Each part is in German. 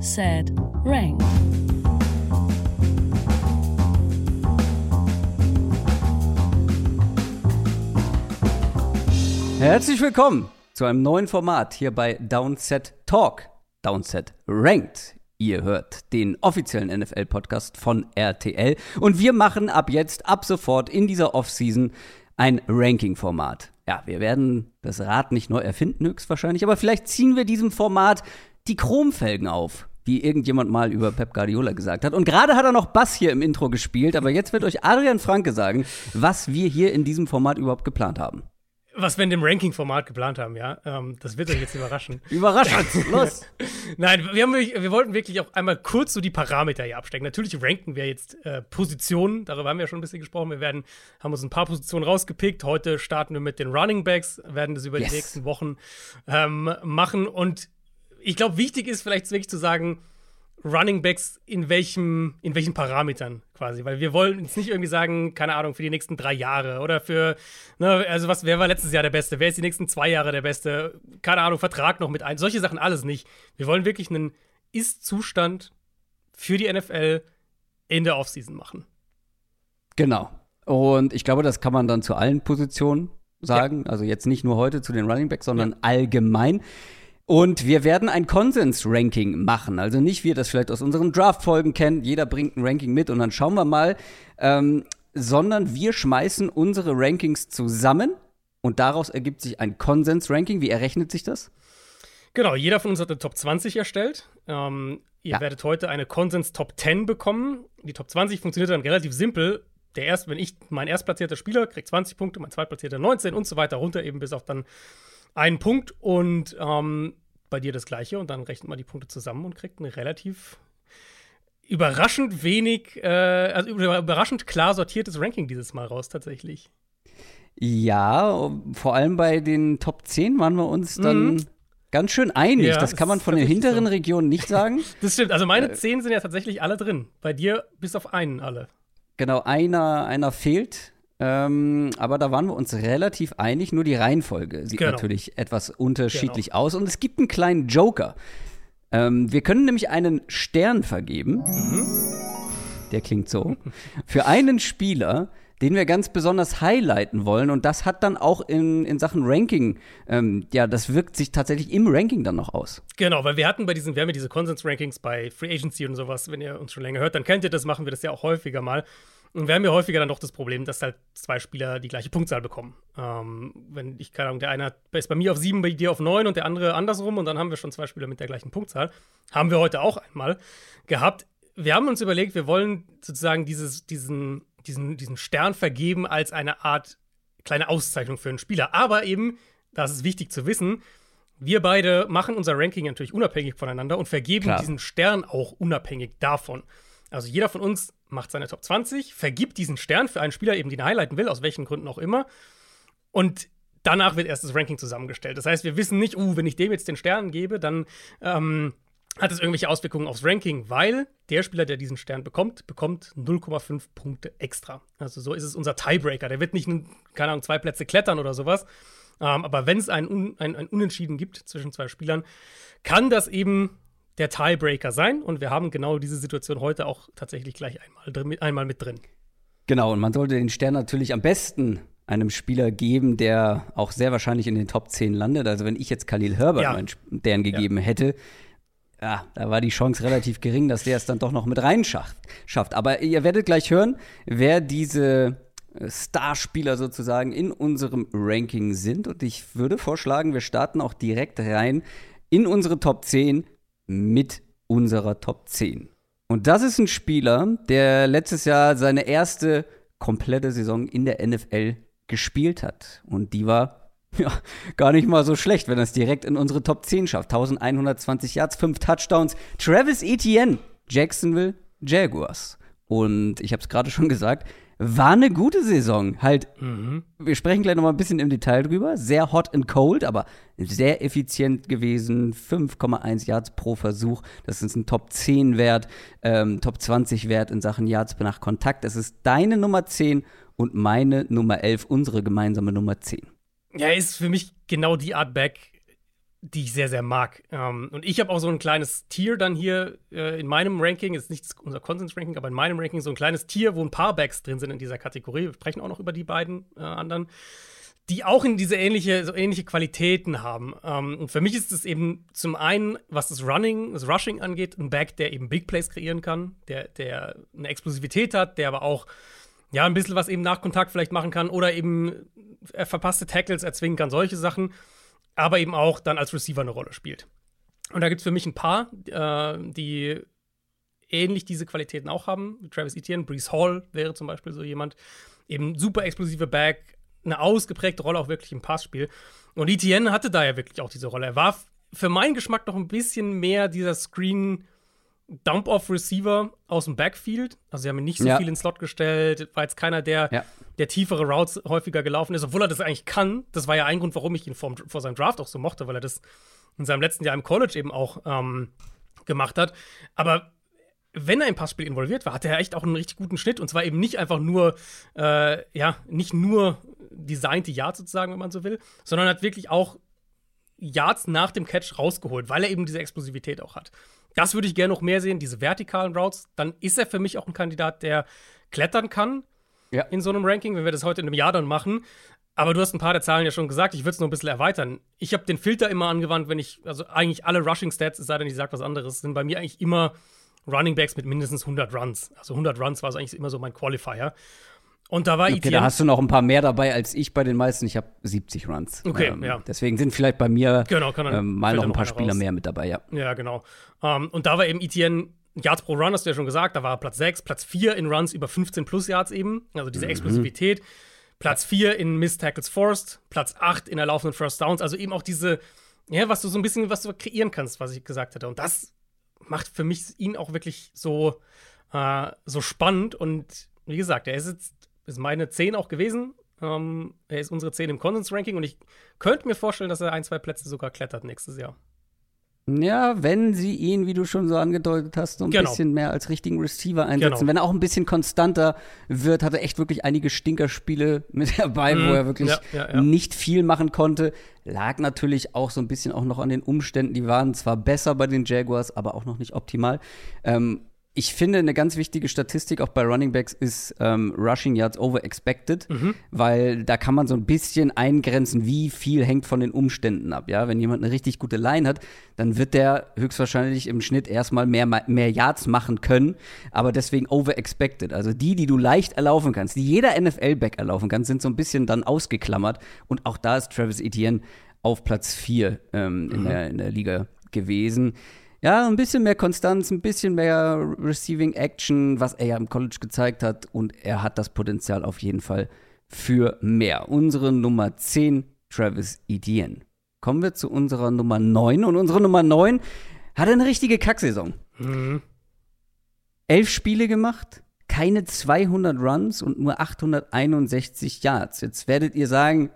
Sad, Ranked. Herzlich willkommen zu einem neuen Format hier bei Downset Talk, Downset Ranked. Ihr hört den offiziellen NFL-Podcast von RTL und wir machen ab jetzt, ab sofort in dieser Offseason ein Ranking-Format. Ja, wir werden das Rad nicht neu erfinden, höchstwahrscheinlich, aber vielleicht ziehen wir diesem Format die Chromfelgen auf, wie irgendjemand mal über Pep Guardiola gesagt hat. Und gerade hat er noch Bass hier im Intro gespielt, aber jetzt wird euch Adrian Franke sagen, was wir hier in diesem Format überhaupt geplant haben was wir in dem Ranking-Format geplant haben, ja. Ähm, das wird euch jetzt überraschen. Überraschend, los! Nein, wir, haben, wir wollten wirklich auch einmal kurz so die Parameter hier abstecken. Natürlich ranken wir jetzt äh, Positionen, darüber haben wir ja schon ein bisschen gesprochen. Wir werden, haben uns ein paar Positionen rausgepickt. Heute starten wir mit den Running Backs, werden das über yes. die nächsten Wochen ähm, machen. Und ich glaube, wichtig ist vielleicht wirklich zu sagen, Running Backs in welchem, in welchen Parametern quasi, weil wir wollen jetzt nicht irgendwie sagen, keine Ahnung, für die nächsten drei Jahre oder für, ne, also was, wer war letztes Jahr der Beste, wer ist die nächsten zwei Jahre der Beste, keine Ahnung, Vertrag noch mit ein, solche Sachen alles nicht. Wir wollen wirklich einen Ist-Zustand für die NFL in der Offseason machen. Genau. Und ich glaube, das kann man dann zu allen Positionen sagen. Ja. Also jetzt nicht nur heute zu den Running Backs, sondern ja. allgemein. Und wir werden ein Konsens-Ranking machen. Also nicht, wie ihr das vielleicht aus unseren Draft-Folgen kennt, jeder bringt ein Ranking mit und dann schauen wir mal, ähm, sondern wir schmeißen unsere Rankings zusammen und daraus ergibt sich ein Konsens-Ranking. Wie errechnet sich das? Genau, jeder von uns hat eine Top 20 erstellt. Ähm, ihr ja. werdet heute eine Konsens Top 10 bekommen. Die Top 20 funktioniert dann relativ simpel. Der erst, wenn ich mein erstplatzierter Spieler kriegt 20 Punkte, mein zweitplatzierter 19 und so weiter runter, eben bis auf dann einen Punkt und ähm, bei dir das gleiche und dann rechnet man die Punkte zusammen und kriegt ein relativ überraschend wenig, äh, also überraschend klar sortiertes Ranking dieses Mal raus tatsächlich. Ja, vor allem bei den Top 10 waren wir uns dann mhm. ganz schön einig. Ja, das kann man von den hinteren so. Regionen nicht sagen. das stimmt. Also meine äh, 10 sind ja tatsächlich alle drin. Bei dir bis auf einen alle. Genau, einer, einer fehlt. Ähm, aber da waren wir uns relativ einig, nur die Reihenfolge sieht genau. natürlich etwas unterschiedlich genau. aus. Und es gibt einen kleinen Joker. Ähm, wir können nämlich einen Stern vergeben. Mhm. Der klingt so. Für einen Spieler, den wir ganz besonders highlighten wollen. Und das hat dann auch in, in Sachen Ranking, ähm, ja, das wirkt sich tatsächlich im Ranking dann noch aus. Genau, weil wir hatten bei diesen, wir haben ja diese Konsens-Rankings bei Free Agency und sowas, wenn ihr uns schon länger hört, dann kennt ihr das, machen wir das ja auch häufiger mal. Und wir haben ja häufiger dann doch das Problem, dass halt zwei Spieler die gleiche Punktzahl bekommen. Ähm, wenn ich, keine Ahnung, der eine ist bei mir auf sieben, bei dir auf neun und der andere andersrum und dann haben wir schon zwei Spieler mit der gleichen Punktzahl. Haben wir heute auch einmal gehabt. Wir haben uns überlegt, wir wollen sozusagen dieses, diesen, diesen, diesen Stern vergeben als eine Art kleine Auszeichnung für einen Spieler. Aber eben, das ist wichtig zu wissen, wir beide machen unser Ranking natürlich unabhängig voneinander und vergeben Klar. diesen Stern auch unabhängig davon. Also jeder von uns macht seine Top 20, vergibt diesen Stern für einen Spieler, eben den er highlighten will, aus welchen Gründen auch immer. Und danach wird erst das Ranking zusammengestellt. Das heißt, wir wissen nicht, uh, wenn ich dem jetzt den Stern gebe, dann ähm, hat es irgendwelche Auswirkungen aufs Ranking, weil der Spieler, der diesen Stern bekommt, bekommt 0,5 Punkte extra. Also so ist es unser Tiebreaker. Der wird nicht, keine Ahnung, zwei Plätze klettern oder sowas. Ähm, aber wenn es ein, ein, ein Unentschieden gibt zwischen zwei Spielern, kann das eben der Tiebreaker sein. Und wir haben genau diese Situation heute auch tatsächlich gleich einmal, einmal mit drin. Genau, und man sollte den Stern natürlich am besten einem Spieler geben, der auch sehr wahrscheinlich in den Top 10 landet. Also wenn ich jetzt Khalil Herbert ja. meinen Stern gegeben ja. hätte, ja, da war die Chance relativ gering, dass der es dann doch noch mit rein schafft. Aber ihr werdet gleich hören, wer diese äh, Starspieler sozusagen in unserem Ranking sind. Und ich würde vorschlagen, wir starten auch direkt rein in unsere Top 10 mit unserer Top 10. Und das ist ein Spieler, der letztes Jahr seine erste komplette Saison in der NFL gespielt hat. Und die war ja, gar nicht mal so schlecht, wenn er es direkt in unsere Top 10 schafft. 1120 Yards, 5 Touchdowns. Travis Etienne, Jacksonville Jaguars. Und ich habe es gerade schon gesagt, war eine gute Saison. Halt, mhm. wir sprechen gleich noch mal ein bisschen im Detail drüber. Sehr hot and cold, aber sehr effizient gewesen. 5,1 Yards pro Versuch. Das ist ein Top 10 Wert, ähm, Top 20 Wert in Sachen Yards nach Kontakt. Das ist deine Nummer 10 und meine Nummer 11, unsere gemeinsame Nummer 10. Ja, ist für mich genau die Art Back, die ich sehr, sehr mag. Ähm, und ich habe auch so ein kleines Tier dann hier äh, in meinem Ranking, ist nicht unser Konsens-Ranking, aber in meinem Ranking so ein kleines Tier, wo ein paar Backs drin sind in dieser Kategorie. Wir sprechen auch noch über die beiden äh, anderen, die auch in diese ähnliche, so ähnliche Qualitäten haben. Ähm, und für mich ist es eben zum einen, was das Running, das Rushing angeht, ein Back, der eben Big Plays kreieren kann, der, der eine Explosivität hat, der aber auch ja, ein bisschen was eben nach Kontakt vielleicht machen kann oder eben äh, verpasste Tackles erzwingen kann, solche Sachen aber eben auch dann als Receiver eine Rolle spielt. Und da gibt es für mich ein paar, äh, die ähnlich diese Qualitäten auch haben. Travis Etienne, Brees Hall wäre zum Beispiel so jemand. Eben super explosive Back, eine ausgeprägte Rolle auch wirklich im Passspiel. Und Etienne hatte da ja wirklich auch diese Rolle. Er war für meinen Geschmack noch ein bisschen mehr dieser Screen- Dump-Off-Receiver aus dem Backfield. Also sie haben ihn nicht so ja. viel ins Slot gestellt, war jetzt keiner, der, ja. Der tiefere Routes häufiger gelaufen ist, obwohl er das eigentlich kann. Das war ja ein Grund, warum ich ihn vor, vor seinem Draft auch so mochte, weil er das in seinem letzten Jahr im College eben auch ähm, gemacht hat. Aber wenn er im Passspiel involviert war, hatte er echt auch einen richtig guten Schnitt. Und zwar eben nicht einfach nur, äh, ja, nicht nur designte Yards sozusagen, wenn man so will, sondern hat wirklich auch Yards nach dem Catch rausgeholt, weil er eben diese Explosivität auch hat. Das würde ich gerne noch mehr sehen, diese vertikalen Routes. Dann ist er für mich auch ein Kandidat, der klettern kann ja. in so einem Ranking, wenn wir das heute in einem Jahr dann machen. Aber du hast ein paar der Zahlen ja schon gesagt, ich würde es noch ein bisschen erweitern. Ich habe den Filter immer angewandt, wenn ich, also eigentlich alle Rushing Stats, es sei denn, ich sage was anderes, sind bei mir eigentlich immer Running Backs mit mindestens 100 Runs. Also 100 Runs war es eigentlich immer so mein Qualifier. Und da war okay, Etienne. Da hast du noch ein paar mehr dabei als ich bei den meisten. Ich habe 70 Runs. Okay, ähm, ja. Deswegen sind vielleicht bei mir genau, ähm, mal noch ein paar Spieler raus. mehr mit dabei, ja. Ja, genau. Um, ähm, und da war eben Etienne Yards pro Run, hast du ja schon gesagt, da war Platz 6, Platz 4 in Runs über 15 plus Yards eben, also diese mhm. Explosivität. Platz 4 in Miss Tackles Forced, Platz 8 in erlaufenden First Downs, also eben auch diese, ja, was du so ein bisschen, was du kreieren kannst, was ich gesagt hatte. Und das macht für mich ihn auch wirklich so, äh, so spannend und wie gesagt, er ist jetzt ist meine 10 auch gewesen. Ähm, er ist unsere 10 im Konsens-Ranking und ich könnte mir vorstellen, dass er ein, zwei Plätze sogar klettert nächstes Jahr. Ja, wenn sie ihn, wie du schon so angedeutet hast, so ein genau. bisschen mehr als richtigen Receiver einsetzen. Genau. Wenn er auch ein bisschen konstanter wird, hat er echt wirklich einige Stinkerspiele mit dabei, mm, wo er wirklich ja, ja, ja. nicht viel machen konnte. Lag natürlich auch so ein bisschen auch noch an den Umständen. Die waren zwar besser bei den Jaguars, aber auch noch nicht optimal. Ähm, ich finde, eine ganz wichtige Statistik auch bei Running Backs ist ähm, Rushing Yards over expected, mhm. weil da kann man so ein bisschen eingrenzen, wie viel hängt von den Umständen ab. Ja, wenn jemand eine richtig gute Line hat, dann wird der höchstwahrscheinlich im Schnitt erstmal mehr, mehr Yards machen können, aber deswegen over expected. Also die, die du leicht erlaufen kannst, die jeder NFL-Back erlaufen kann, sind so ein bisschen dann ausgeklammert. Und auch da ist Travis Etienne auf Platz 4 ähm, in, mhm. der, in der Liga gewesen ja, ein bisschen mehr Konstanz, ein bisschen mehr Receiving Action, was er ja im College gezeigt hat. Und er hat das Potenzial auf jeden Fall für mehr. Unsere Nummer 10, Travis Etienne. Kommen wir zu unserer Nummer 9. Und unsere Nummer 9 hat eine richtige Kacksaison. Mhm. Elf Spiele gemacht, keine 200 Runs und nur 861 Yards. Jetzt werdet ihr sagen,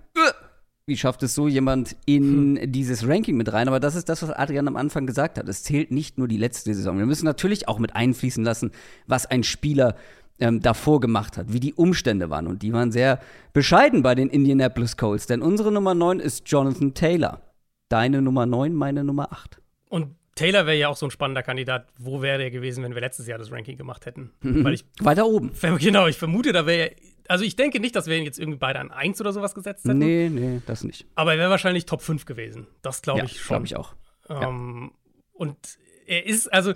wie schafft es so jemand in hm. dieses Ranking mit rein? Aber das ist das, was Adrian am Anfang gesagt hat. Es zählt nicht nur die letzte Saison. Wir müssen natürlich auch mit einfließen lassen, was ein Spieler ähm, davor gemacht hat, wie die Umstände waren. Und die waren sehr bescheiden bei den Indianapolis Colts. Denn unsere Nummer 9 ist Jonathan Taylor. Deine Nummer 9, meine Nummer 8. Und Taylor wäre ja auch so ein spannender Kandidat. Wo wäre der gewesen, wenn wir letztes Jahr das Ranking gemacht hätten? Weil ich, Weiter oben. Genau, ich vermute, da wäre also ich denke nicht, dass wir ihn jetzt irgendwie beide an 1 oder sowas gesetzt hätten. Nee, nee, das nicht. Aber er wäre wahrscheinlich Top 5 gewesen. Das glaube ja, ich schon. glaube ich auch. Ähm, ja. Und er ist, also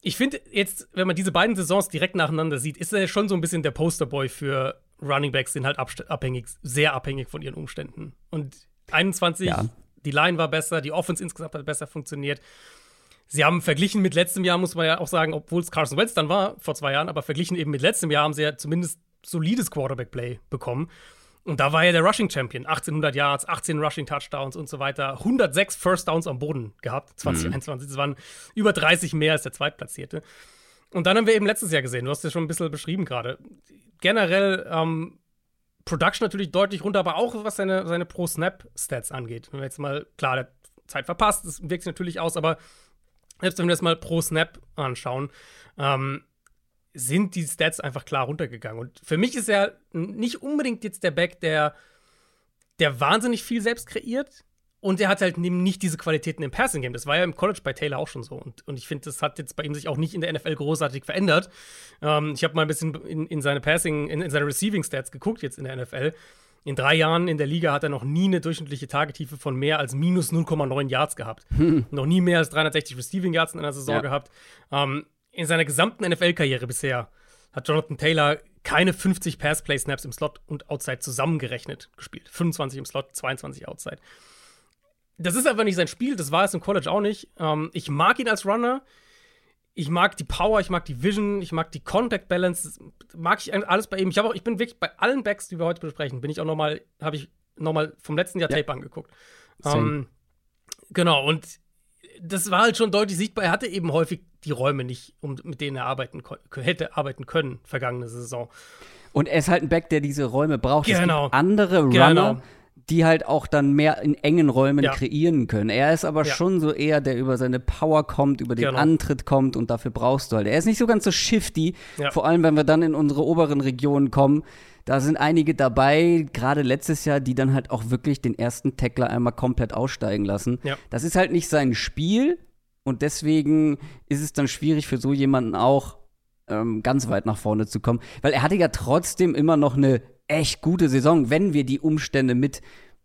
ich finde jetzt, wenn man diese beiden Saisons direkt nacheinander sieht, ist er schon so ein bisschen der Posterboy für Running Backs, sind halt abhängig, sehr abhängig von ihren Umständen. Und 21, ja. die Line war besser, die Offense insgesamt hat besser funktioniert. Sie haben verglichen mit letztem Jahr, muss man ja auch sagen, obwohl es Carson Wentz dann war, vor zwei Jahren, aber verglichen eben mit letztem Jahr haben sie ja zumindest solides Quarterback-Play bekommen. Und da war er der Rushing Champion. 1800 Yards, 18 Rushing Touchdowns und so weiter. 106 First Downs am Boden gehabt, 2021. Mhm. Das waren über 30 mehr als der Zweitplatzierte. Und dann haben wir eben letztes Jahr gesehen, du hast es ja schon ein bisschen beschrieben gerade. Generell ähm, Production natürlich deutlich runter, aber auch was seine, seine Pro-Snap-Stats angeht. Wenn wir jetzt mal, klar, der Zeit verpasst, das wirkt sich natürlich aus, aber selbst wenn wir das mal pro Snap anschauen, ähm, sind die Stats einfach klar runtergegangen. Und für mich ist er nicht unbedingt jetzt der Back, der, der wahnsinnig viel selbst kreiert Und er hat halt nicht diese Qualitäten im Passing Game. Das war ja im College bei Taylor auch schon so. Und, und ich finde, das hat jetzt bei ihm sich auch nicht in der NFL großartig verändert. Ähm, ich habe mal ein bisschen in, in seine Passing, in, in, seine Receiving Stats geguckt jetzt in der NFL. In drei Jahren in der Liga hat er noch nie eine durchschnittliche Tagetiefe von mehr als minus 0,9 Yards gehabt. Hm. Noch nie mehr als 360 Receiving Yards in einer Saison ja. gehabt. Ähm, in seiner gesamten NFL-Karriere bisher hat Jonathan Taylor keine 50 Pass-Play-Snaps im Slot und Outside zusammengerechnet gespielt. 25 im Slot, 22 Outside das ist einfach nicht sein Spiel. Das war es im College auch nicht. Ähm, ich mag ihn als Runner. Ich mag die Power, ich mag die Vision, ich mag die Contact Balance, mag ich alles bei ihm. Ich, auch, ich bin wirklich bei allen Backs, die wir heute besprechen, bin ich auch nochmal, habe ich nochmal vom letzten Jahr ja. Tape angeguckt. Ähm, genau, und das war halt schon deutlich sichtbar. Er hatte eben häufig die Räume nicht, um, mit denen er arbeiten hätte arbeiten können, vergangene Saison. Und er ist halt ein Back, der diese Räume braucht. Genau. andere Runner, genau die halt auch dann mehr in engen Räumen ja. kreieren können. Er ist aber ja. schon so eher, der über seine Power kommt, über den genau. Antritt kommt und dafür brauchst du halt. Er ist nicht so ganz so shifty, ja. vor allem wenn wir dann in unsere oberen Regionen kommen. Da sind einige dabei, gerade letztes Jahr, die dann halt auch wirklich den ersten Tackler einmal komplett aussteigen lassen. Das ist halt nicht sein Spiel und deswegen ist es dann schwierig für so jemanden auch ähm, ganz weit nach vorne zu kommen, weil er hatte ja trotzdem immer noch eine echt gute Saison, wenn wir die Umstände mit,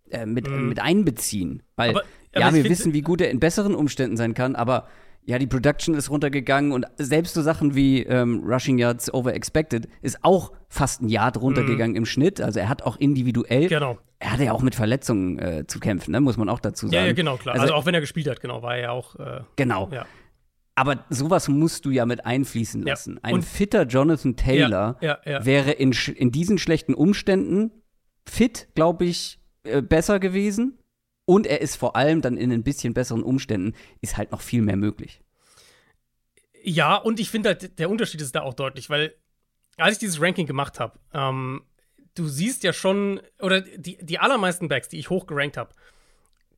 äh, mit, mm. mit einbeziehen. Weil, aber, aber ja, wir wissen, wie gut er in besseren Umständen sein kann, aber ja, die Production ist runtergegangen und selbst so Sachen wie ähm, Rushing Yards over expected ist auch fast ein Yard runtergegangen mm. im Schnitt. Also er hat auch individuell. Genau. Er hatte ja auch mit Verletzungen äh, zu kämpfen, ne? muss man auch dazu sagen. Ja, ja genau, klar. Also, also, auch wenn er gespielt hat, genau, war er ja auch. Äh, genau. Ja. Aber sowas musst du ja mit einfließen lassen. Ja. Ein fitter Jonathan Taylor ja, wäre in, in diesen schlechten Umständen fit, glaube ich, äh, besser gewesen. Und er ist vor allem dann in ein bisschen besseren Umständen, ist halt noch viel mehr möglich. Ja, und ich finde halt, der Unterschied ist da auch deutlich, weil als ich dieses Ranking gemacht habe, ähm, du siehst ja schon, oder die, die allermeisten Backs, die ich hochgerankt habe,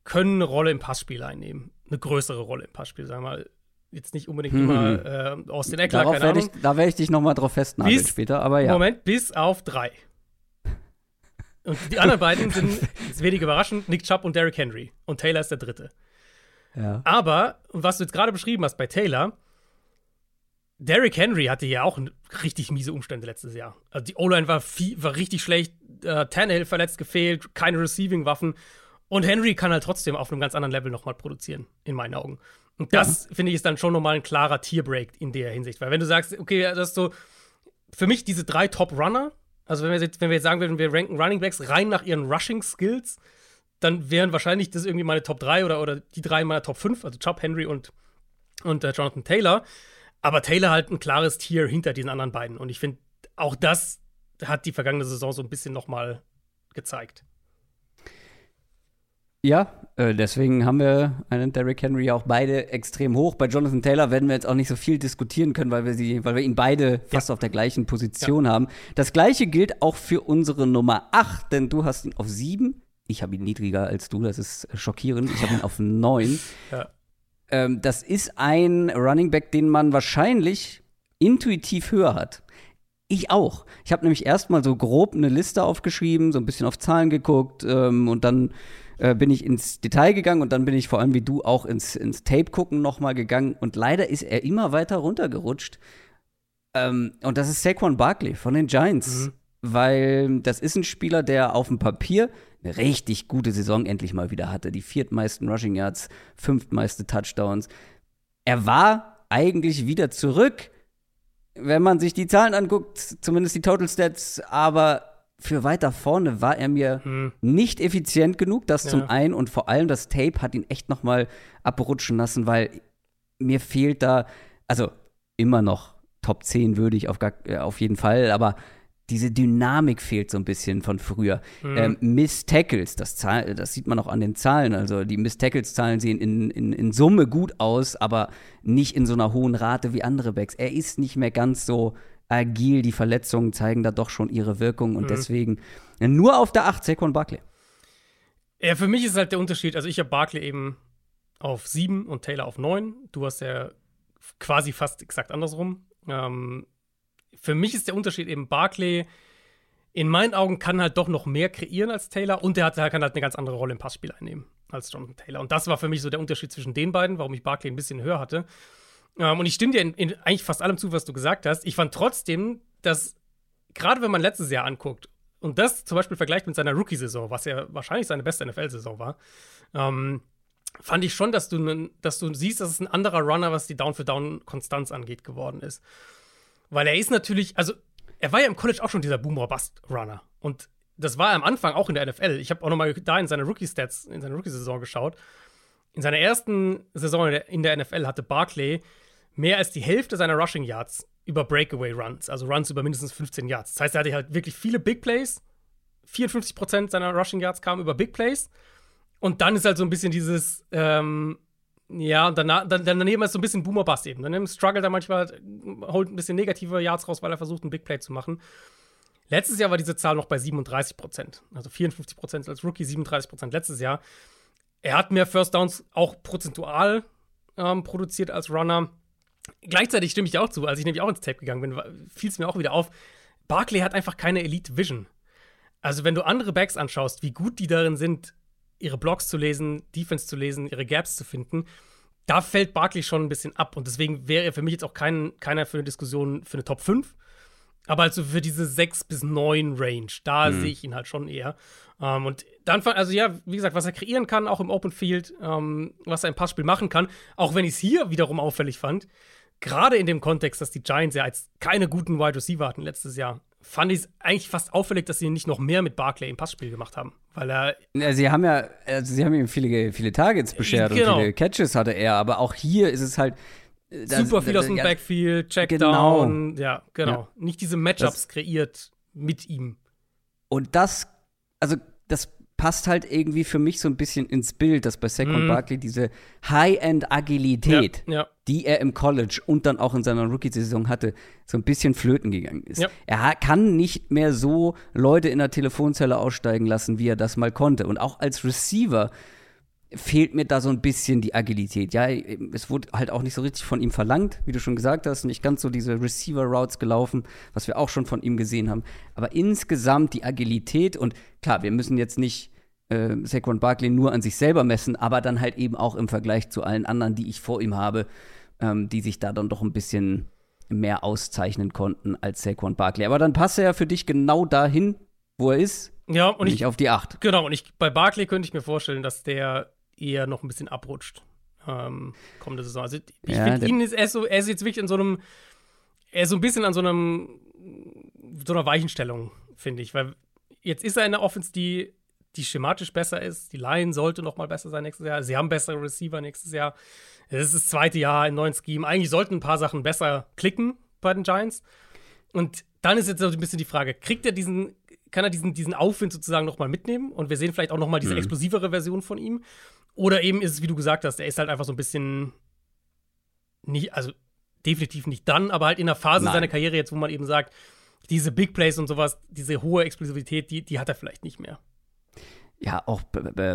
können eine Rolle im Passspiel einnehmen. Eine größere Rolle im Passspiel, sagen wir mal jetzt nicht unbedingt hm. immer äh, aus den Eckler, Darauf keine Ahnung. Ich, da werde ich dich noch mal drauf festnageln bis, später, aber ja. Moment, bis auf drei. Und die anderen beiden sind, ist wenig überraschend, Nick Chubb und Derrick Henry. Und Taylor ist der dritte. Ja. Aber, was du jetzt gerade beschrieben hast bei Taylor, Derrick Henry hatte ja auch richtig miese Umstände letztes Jahr. Also die O-Line war, war richtig schlecht, äh, Tannehill verletzt, gefehlt, keine Receiving-Waffen. Und Henry kann halt trotzdem auf einem ganz anderen Level nochmal produzieren, in meinen Augen. Und das, ja. finde ich, ist dann schon nochmal ein klarer Tierbreak in der Hinsicht. Weil wenn du sagst, okay, das ist so, für mich diese drei Top-Runner, also wenn wir, jetzt, wenn wir jetzt sagen würden, wir ranken Running Backs rein nach ihren Rushing-Skills, dann wären wahrscheinlich das irgendwie meine Top 3 oder, oder die drei meiner Top 5, also Chubb, Henry und, und äh, Jonathan Taylor. Aber Taylor halt ein klares Tier hinter diesen anderen beiden. Und ich finde, auch das hat die vergangene Saison so ein bisschen nochmal gezeigt. Ja, äh, deswegen haben wir einen Derrick Henry auch beide extrem hoch. Bei Jonathan Taylor werden wir jetzt auch nicht so viel diskutieren können, weil wir sie, weil wir ihn beide fast ja. auf der gleichen Position ja. haben. Das gleiche gilt auch für unsere Nummer 8, denn du hast ihn auf 7. Ich habe ihn niedriger als du, das ist schockierend. Ich habe ihn auf 9. Ja. Ähm, das ist ein Running Back, den man wahrscheinlich intuitiv höher hat. Ich auch. Ich habe nämlich erstmal so grob eine Liste aufgeschrieben, so ein bisschen auf Zahlen geguckt ähm, und dann äh, bin ich ins Detail gegangen und dann bin ich vor allem wie du auch ins, ins Tape gucken nochmal gegangen und leider ist er immer weiter runtergerutscht. Ähm, und das ist Saquon Barkley von den Giants. Mhm. Weil das ist ein Spieler, der auf dem Papier eine richtig gute Saison endlich mal wieder hatte. Die viertmeisten Rushing Yards, fünftmeiste Touchdowns. Er war eigentlich wieder zurück, wenn man sich die Zahlen anguckt, zumindest die Total Stats, aber für weiter vorne war er mir hm. nicht effizient genug, das ja. zum einen und vor allem das Tape hat ihn echt noch mal abrutschen lassen, weil mir fehlt da, also immer noch Top 10 würde ich auf, gar, äh, auf jeden Fall, aber diese Dynamik fehlt so ein bisschen von früher. Mhm. Ähm, Miss Tackles, das, das, sieht man auch an den Zahlen. Also die Miss Tackles-Zahlen sehen in, in, in, Summe gut aus, aber nicht in so einer hohen Rate wie andere Backs. Er ist nicht mehr ganz so agil. Die Verletzungen zeigen da doch schon ihre Wirkung und mhm. deswegen nur auf der 8 Saquon Barkley. Ja, für mich ist halt der Unterschied, also ich habe Barkley eben auf 7 und Taylor auf 9. Du hast ja quasi fast exakt andersrum. Ähm, für mich ist der Unterschied eben Barkley in meinen Augen kann halt doch noch mehr kreieren als Taylor und der hat, kann halt eine ganz andere Rolle im Passspiel einnehmen. als Jonathan Taylor. Und das war für mich so der Unterschied zwischen den beiden, warum ich Barkley ein bisschen höher hatte. Ähm, und ich stimme dir in, in, eigentlich fast allem zu, was du gesagt hast. Ich fand trotzdem, dass, gerade wenn man letztes Jahr anguckt, und das zum Beispiel vergleicht mit seiner Rookie-Saison, was ja wahrscheinlich seine beste NFL-Saison war, ähm, fand ich schon, dass du, dass du siehst, dass es ein anderer Runner, was die Down-for-Down-Konstanz angeht, geworden ist. Weil er ist natürlich, also er war ja im College auch schon dieser Boomer-Bust-Runner. Und das war er am Anfang auch in der NFL. Ich habe auch noch mal da in seine Rookie-Stats, in seine Rookie-Saison geschaut. In seiner ersten Saison in der, NFL hatte Barkley mehr als die Hälfte seiner Rushing Yards über Breakaway Runs, also Runs über mindestens 15 Yards. Das heißt, er hatte halt wirklich viele Big Plays. 54% seiner Rushing Yards kamen über Big Plays. Und dann ist halt so ein bisschen dieses, ähm, ja, und danach, dann, daneben ist so ein bisschen Boomer-Bust eben. Dann struggelt er manchmal, holt ein bisschen negative Yards raus, weil er versucht, ein Big Play zu machen. Letztes Jahr war diese Zahl noch bei 37% Also 54% als Rookie, 37% letztes Jahr. Er hat mehr First Downs auch prozentual ähm, produziert als Runner. Gleichzeitig stimme ich auch zu, als ich nämlich auch ins Tape gegangen bin, fiel es mir auch wieder auf. Barkley hat einfach keine Elite Vision. Also, wenn du andere Backs anschaust, wie gut die darin sind, ihre Blocks zu lesen, Defense zu lesen, ihre Gaps zu finden, da fällt Barkley schon ein bisschen ab. Und deswegen wäre er für mich jetzt auch kein, keiner für eine Diskussion für eine Top 5. Aber also für diese 6 bis 9 Range, da mhm. sehe ich ihn halt schon eher. Ähm, und dann, also ja, wie gesagt, was er kreieren kann, auch im Open Field, ähm, was er im Passspiel machen kann, auch wenn ich es hier wiederum auffällig fand, gerade in dem Kontext, dass die Giants ja als keine guten Wide Receiver hatten letztes Jahr, fand ich es eigentlich fast auffällig, dass sie nicht noch mehr mit Barclay im Passspiel gemacht haben. Weil er. Ja, sie haben ja, also sie haben ihm viele, viele Targets beschert genau. und viele Catches hatte er, aber auch hier ist es halt. Äh, das, Super viel aus dem ja, Backfield, Checkdown, genau. ja, genau. Ja. Nicht diese Matchups das, kreiert mit ihm. Und das, also das passt halt irgendwie für mich so ein bisschen ins Bild, dass bei Saquon mm. Barkley diese High-End-Agilität, ja, ja. die er im College und dann auch in seiner Rookie-Saison hatte, so ein bisschen flöten gegangen ist. Ja. Er kann nicht mehr so Leute in der Telefonzelle aussteigen lassen, wie er das mal konnte. Und auch als Receiver fehlt mir da so ein bisschen die Agilität. Ja, es wurde halt auch nicht so richtig von ihm verlangt, wie du schon gesagt hast, nicht ganz so diese Receiver-Routes gelaufen, was wir auch schon von ihm gesehen haben. Aber insgesamt die Agilität und klar, wir müssen jetzt nicht äh, Saquon Barkley nur an sich selber messen, aber dann halt eben auch im Vergleich zu allen anderen, die ich vor ihm habe, ähm, die sich da dann doch ein bisschen mehr auszeichnen konnten als Saquon Barkley. Aber dann passt er ja für dich genau dahin, wo er ist. Ja, und ich auf die 8. Genau, und ich bei Barkley könnte ich mir vorstellen, dass der eher noch ein bisschen abrutscht. Ähm, kommende Saison. Also ich ja, finde ihn ist er, so, er ist jetzt wirklich in so einem, er ist so ein bisschen an so einem so einer Weichenstellung, finde ich, weil jetzt ist er in der Offense, die die schematisch besser ist. Die Line sollte noch mal besser sein nächstes Jahr. Sie haben bessere Receiver nächstes Jahr. Es ist das zweite Jahr im neuen Scheme. Eigentlich sollten ein paar Sachen besser klicken bei den Giants. Und dann ist jetzt so ein bisschen die Frage, kriegt er diesen, kann er diesen, diesen Aufwind sozusagen noch mal mitnehmen? Und wir sehen vielleicht auch noch mal diese mhm. explosivere Version von ihm. Oder eben ist es, wie du gesagt hast, er ist halt einfach so ein bisschen nicht, also definitiv nicht dann, aber halt in der Phase Nein. seiner Karriere jetzt, wo man eben sagt, diese Big Plays und sowas, diese hohe Explosivität, die, die hat er vielleicht nicht mehr ja auch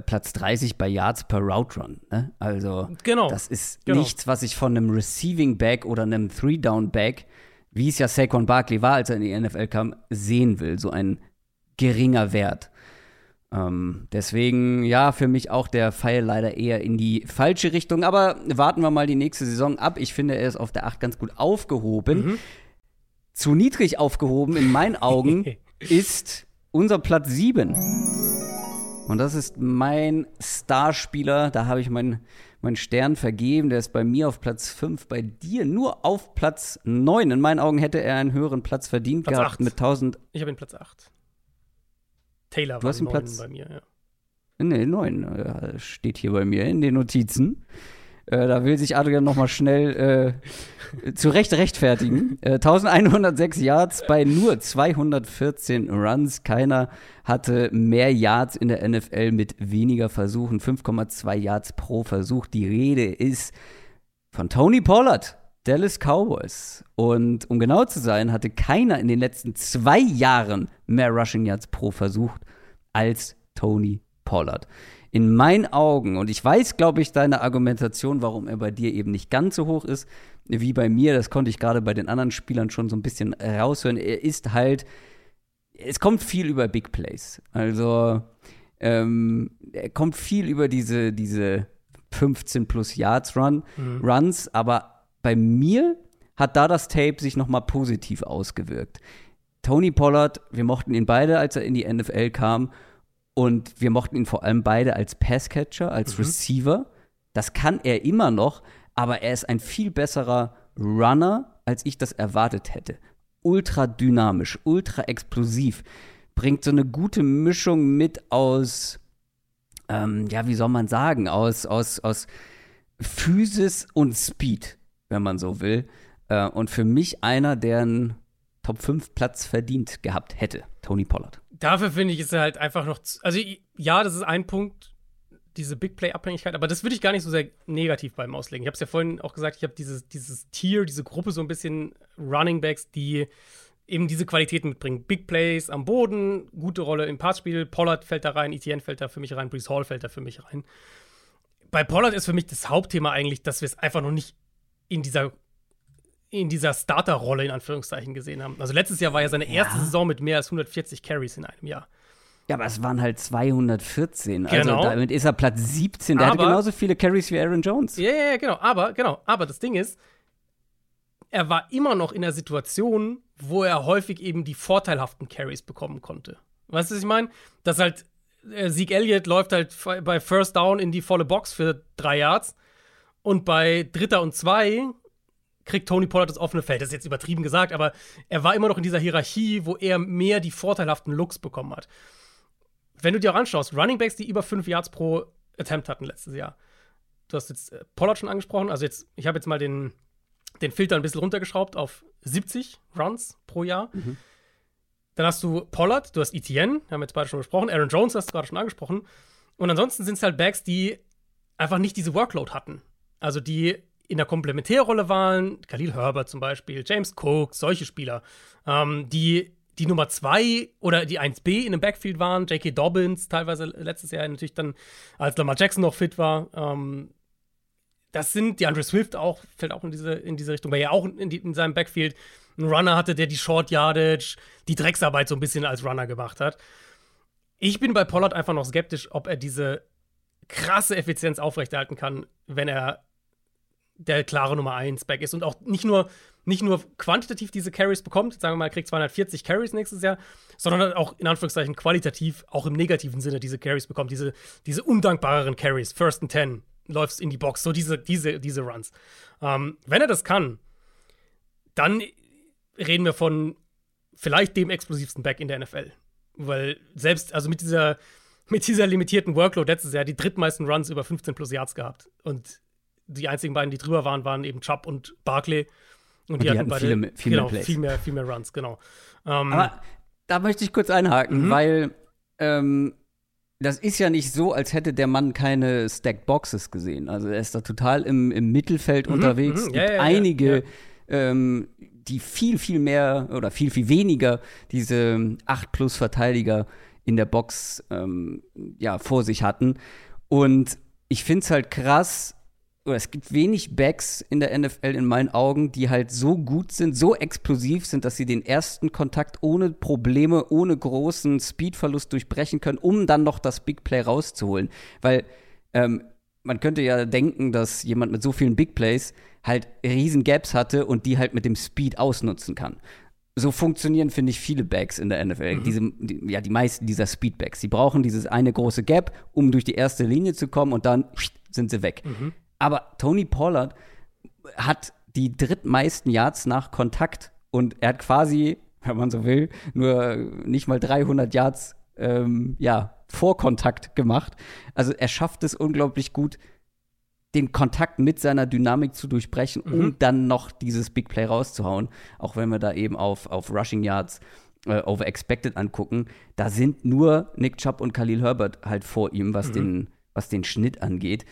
Platz 30 bei Yards per Route Run. Ne? Also genau. das ist genau. nichts, was ich von einem Receiving Back oder einem Three Down Back, wie es ja Saquon Barkley war, als er in die NFL kam, sehen will. So ein geringer Wert. Ähm, deswegen, ja, für mich auch der Pfeil leider eher in die falsche Richtung. Aber warten wir mal die nächste Saison ab. Ich finde, er ist auf der 8 ganz gut aufgehoben. Mhm. Zu niedrig aufgehoben in meinen Augen ist unser Platz 7. Und das ist mein Starspieler. Da habe ich meinen mein Stern vergeben. Der ist bei mir auf Platz 5, bei dir nur auf Platz 9. In meinen Augen hätte er einen höheren Platz verdient Platz gehabt 8. mit 1000. Ich habe ihn Platz 8. Taylor du war hast 9 Platz, bei mir, ja. Nee, 9 äh, steht hier bei mir in den Notizen. Äh, da will sich Adrian noch mal schnell äh, zu Recht rechtfertigen. Äh, 1106 Yards bei nur 214 Runs. Keiner hatte mehr Yards in der NFL mit weniger Versuchen. 5,2 Yards pro Versuch. Die Rede ist von Tony Pollard. Dallas Cowboys. Und um genau zu sein, hatte keiner in den letzten zwei Jahren mehr Rushing Yards pro Versuch als Tony Pollard in meinen Augen, und ich weiß, glaube ich, deine Argumentation, warum er bei dir eben nicht ganz so hoch ist wie bei mir, das konnte ich gerade bei den anderen Spielern schon so ein bisschen raushören. Er ist halt, es kommt viel über Big Plays. Also, Ähm, er kommt viel über diese, diese 15 plus Yards Run, mhm. Runs, aber bei mir hat da das Tape sich nochmal positiv ausgewirkt. Tony Pollard, wir mochten ihn beide, als er in die NFL kam. Und wir mochten ihn vor allem beide als Passcatcher, als mhm. Receiver. Das kann er immer noch, aber er ist ein viel besserer Runner, als ich das erwartet hätte. Ultra dynamisch, ultra explosiv. Bringt so eine gute Mischung mit aus, ähm, ja, wie soll man sagen, aus, aus, aus Physis und Speed, wenn man so will. Äh, und für mich einer, der einen Top 5 Platz verdient gehabt hätte, Tony Pollard. Dafür finde ich, ist er halt einfach noch. Zu, also, ja, das ist ein Punkt, diese Big Play-Abhängigkeit, aber das würde ich gar nicht so sehr negativ beim Auslegen. Ich habe es ja vorhin auch gesagt, ich habe dieses, dieses Tier, diese Gruppe so ein bisschen Running Backs, die eben diese Qualitäten mitbringen. Big Plays am Boden, gute Rolle im Passspiel, Pollard fällt da rein, Etienne fällt da für mich rein, Brees Hall fällt da für mich rein. Bei Pollard ist für mich das Hauptthema eigentlich, dass wir es einfach noch nicht in dieser in dieser Starterrolle in Anführungszeichen gesehen haben. Also letztes Jahr war ja seine erste ja. Saison mit mehr als 140 Carries in einem Jahr. Ja, aber es waren halt 214. Also genau. Also damit ist er Platz 17. Der aber, hatte genauso viele Carries wie Aaron Jones. Ja, ja, genau. Aber, genau. Aber das Ding ist, er war immer noch in der Situation, wo er häufig eben die vorteilhaften Carries bekommen konnte. Weißt du, was ich meine? Dass halt äh, Zeke Elliott läuft halt bei First Down in die volle Box für drei Yards und bei Dritter und Zwei kriegt Tony Pollard das offene Feld. Das ist jetzt übertrieben gesagt, aber er war immer noch in dieser Hierarchie, wo er mehr die vorteilhaften Looks bekommen hat wenn du dir auch anschaust, Running Backs, die über 5 Yards pro Attempt hatten letztes Jahr. Du hast jetzt äh, Pollard schon angesprochen. Also jetzt, ich habe jetzt mal den, den Filter ein bisschen runtergeschraubt auf 70 Runs pro Jahr. Mhm. Dann hast du Pollard, du hast Etienne, haben wir jetzt beide schon besprochen. Aaron Jones hast du gerade schon angesprochen. Und ansonsten sind es halt Backs, die einfach nicht diese Workload hatten. Also die in der Komplementärrolle waren, Khalil Herbert zum Beispiel, James Cook, solche Spieler, ähm, die die Nummer 2 oder die 1B in dem Backfield waren. J.K. Dobbins teilweise letztes Jahr natürlich dann, als Lamar Jackson noch fit war. Ähm, das sind, die Andre Swift auch, fällt auch in diese, in diese Richtung, weil er auch in, die, in seinem Backfield einen Runner hatte, der die Short Yardage, die Drecksarbeit so ein bisschen als Runner gemacht hat. Ich bin bei Pollard einfach noch skeptisch, ob er diese krasse Effizienz aufrechterhalten kann, wenn er der klare Nummer 1 Back ist und auch nicht nur nicht nur quantitativ diese Carries bekommt, sagen wir mal, er kriegt 240 Carries nächstes Jahr, sondern auch in Anführungszeichen qualitativ, auch im negativen Sinne diese Carries bekommt, diese, diese undankbareren Carries, First and Ten, läufst in die Box, so diese, diese, diese Runs. Ähm, wenn er das kann, dann reden wir von vielleicht dem explosivsten Back in der NFL. Weil selbst, also mit dieser, mit dieser limitierten Workload letztes Jahr die drittmeisten Runs über 15 plus Yards gehabt. Und die einzigen beiden, die drüber waren, waren eben Chubb und Barkley. Und, die, die hatten, hatten beide, viele, viel genau, mehr Plays. Viel mehr, viel mehr Runs, genau. Ähm, Aber da möchte ich kurz einhaken, mhm. weil ähm, das ist ja nicht so, als hätte der Mann keine Stacked Boxes gesehen. Also er ist da total im, im Mittelfeld mhm, unterwegs. Mhm. Es gibt ja, ja, einige, ja. Ähm, die viel, viel mehr oder viel, viel weniger diese 8 plus Verteidiger in der Box ähm, ja, vor sich hatten. Und ich finde es halt krass, oder es gibt wenig Backs in der NFL in meinen Augen, die halt so gut sind, so explosiv sind, dass sie den ersten Kontakt ohne Probleme, ohne großen Speedverlust durchbrechen können, um dann noch das Big Play rauszuholen. Weil ähm, man könnte ja denken, dass jemand mit so vielen Big Plays halt riesen Gaps hatte und die halt mit dem Speed ausnutzen kann. So funktionieren, finde ich, viele Backs in der NFL. Mhm. Diese, die, ja, die meisten dieser Speedbacks. Sie brauchen dieses eine große Gap, um durch die erste Linie zu kommen und dann sind sie weg. Mhm. Aber Tony Pollard hat die drittmeisten Yards nach Kontakt und er hat quasi, wenn man so will, nur nicht mal 300 Yards ähm, ja, vor Kontakt gemacht. Also er schafft es unglaublich gut, den Kontakt mit seiner Dynamik zu durchbrechen, um mhm. dann noch dieses Big Play rauszuhauen. Auch wenn wir da eben auf, auf Rushing Yards äh, over expected angucken, da sind nur Nick Chubb und Khalil Herbert halt vor ihm, was, mhm. den, was den Schnitt angeht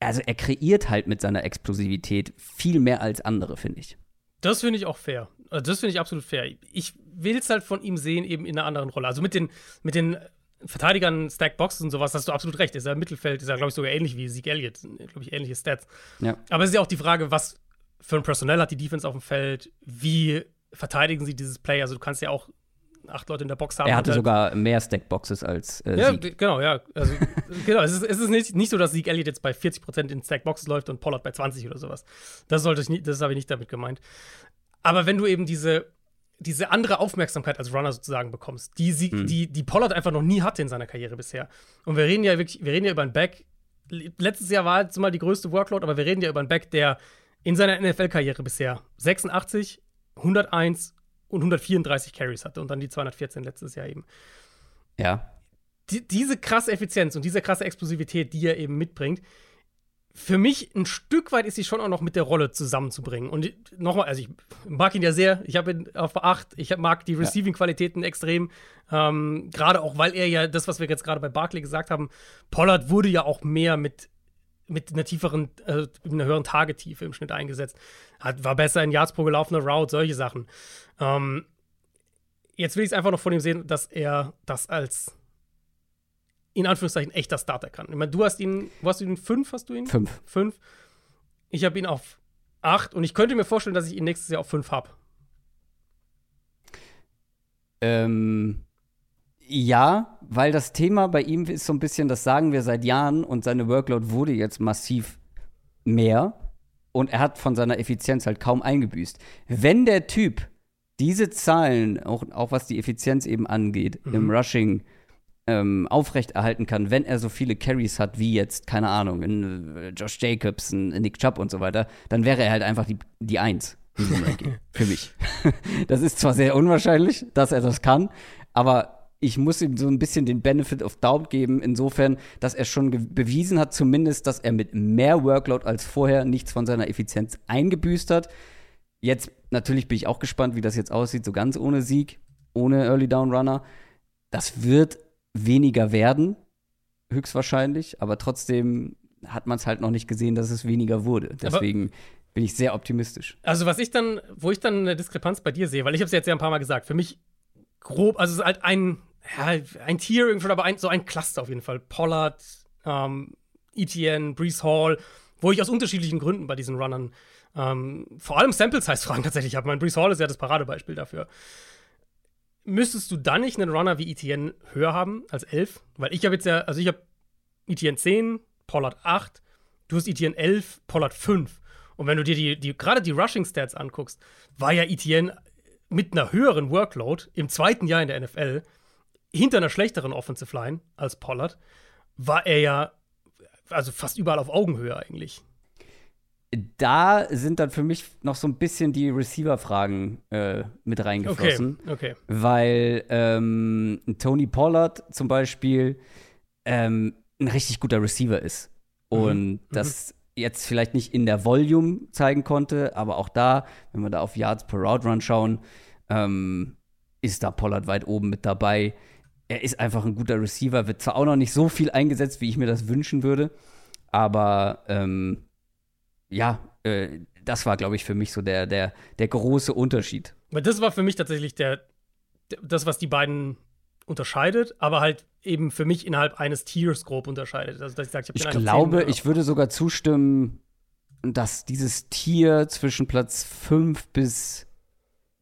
also er kreiert halt mit seiner Explosivität viel mehr als andere, finde ich. Das finde ich auch fair. Also das finde ich absolut fair. Ich will es halt von ihm sehen, eben in einer anderen Rolle. Also mit den, mit den Verteidigern, Stackboxes und sowas, hast du absolut recht. Ist er im Mittelfeld, ist er, glaube ich, sogar ähnlich wie Zeke Elliott. Glaube ich, ähnliche Stats. Ja. Aber es ist ja auch die Frage, was für ein Personell hat die Defense auf dem Feld? Wie verteidigen sie dieses Play? Also du kannst ja auch acht Leute in der Box haben. Er hatte halt sogar mehr Stackboxes als äh, Ja, Sieg. genau, ja. Also, genau, es ist, es ist nicht, nicht so, dass Sieg Elliott jetzt bei 40% in Stackboxes läuft und Pollard bei 20 oder sowas. Das sollte ich nicht, das habe ich nicht damit gemeint. Aber wenn du eben diese, diese andere Aufmerksamkeit als Runner sozusagen bekommst, die, sie, hm. die, die Pollard einfach noch nie hatte in seiner Karriere bisher. Und wir reden ja wirklich, wir reden ja über einen Back. Letztes Jahr war jetzt mal die größte Workload, aber wir reden ja über einen Back, der in seiner NFL-Karriere bisher 86, 101 und 134 Carries hatte und dann die 214 letztes Jahr eben. Ja. Die, diese krasse Effizienz und diese krasse Explosivität, die er eben mitbringt, für mich ein Stück weit ist sie schon auch noch mit der Rolle zusammenzubringen. Und nochmal, also ich mag ihn ja sehr. Ich habe ihn auf acht. Ich mag die Receiving-Qualitäten extrem. Ähm, gerade auch, weil er ja das, was wir jetzt gerade bei Barkley gesagt haben, Pollard wurde ja auch mehr mit, mit einer tieferen, äh, einer höheren Tagetiefe im Schnitt eingesetzt. Hat, war besser in Yards pro gelaufene Route, solche Sachen. Ähm, jetzt will ich es einfach noch von ihm sehen, dass er das als in Anführungszeichen echter Starter kann. Ich meine, du hast ihn, wo hast du ihn? Fünf hast du ihn? Fünf. Fünf. Ich habe ihn auf acht und ich könnte mir vorstellen, dass ich ihn nächstes Jahr auf fünf habe. Ähm, ja, weil das Thema bei ihm ist so ein bisschen, das sagen wir seit Jahren und seine Workload wurde jetzt massiv mehr und er hat von seiner Effizienz halt kaum eingebüßt. Wenn der Typ diese Zahlen, auch, auch was die Effizienz eben angeht, mhm. im Rushing ähm, aufrechterhalten kann, wenn er so viele Carries hat wie jetzt, keine Ahnung, in, äh, Josh Jacobs, in, Nick Chubb und so weiter, dann wäre er halt einfach die, die Eins in für mich. das ist zwar sehr unwahrscheinlich, dass er das kann, aber ich muss ihm so ein bisschen den Benefit of Doubt geben, insofern, dass er schon bewiesen hat, zumindest, dass er mit mehr Workload als vorher nichts von seiner Effizienz eingebüßt hat. Jetzt natürlich bin ich auch gespannt, wie das jetzt aussieht, so ganz ohne Sieg, ohne Early Down Runner. Das wird weniger werden, höchstwahrscheinlich, aber trotzdem hat man es halt noch nicht gesehen, dass es weniger wurde. Deswegen aber bin ich sehr optimistisch. Also, was ich dann, wo ich dann eine Diskrepanz bei dir sehe, weil ich habe es jetzt ja ein paar Mal gesagt, für mich grob, also es ist halt ein, ja, ein Tier irgendwie, aber ein, so ein Cluster auf jeden Fall. Pollard, ähm, ETN, Brees Hall, wo ich aus unterschiedlichen Gründen bei diesen Runnern ähm, vor allem Sample Size Fragen tatsächlich habe. Mein Brees Hall ist ja das Paradebeispiel dafür müsstest du dann nicht einen Runner wie ETN höher haben als 11? Weil ich habe jetzt ja, also ich habe ETN 10, Pollard 8, du hast ETN 11, Pollard 5. Und wenn du dir die, die gerade die Rushing Stats anguckst, war ja ETN mit einer höheren Workload im zweiten Jahr in der NFL hinter einer schlechteren Offensive Line als Pollard, war er ja also fast überall auf Augenhöhe eigentlich da sind dann für mich noch so ein bisschen die Receiver-Fragen äh, mit reingeflossen. Okay, okay. Weil ähm, Tony Pollard zum Beispiel ähm, ein richtig guter Receiver ist. Mhm. Und mhm. das jetzt vielleicht nicht in der Volume zeigen konnte, aber auch da, wenn wir da auf Yards per Route Run schauen, ähm, ist da Pollard weit oben mit dabei. Er ist einfach ein guter Receiver, wird zwar auch noch nicht so viel eingesetzt, wie ich mir das wünschen würde, aber ähm, ja, äh, das war, glaube ich, für mich so der, der, der große Unterschied. Das war für mich tatsächlich der, das, was die beiden unterscheidet, aber halt eben für mich innerhalb eines Tiers grob unterscheidet. Also, dass ich sage, ich, ich glaube, ich würde sogar zustimmen, dass dieses Tier zwischen Platz 5 bis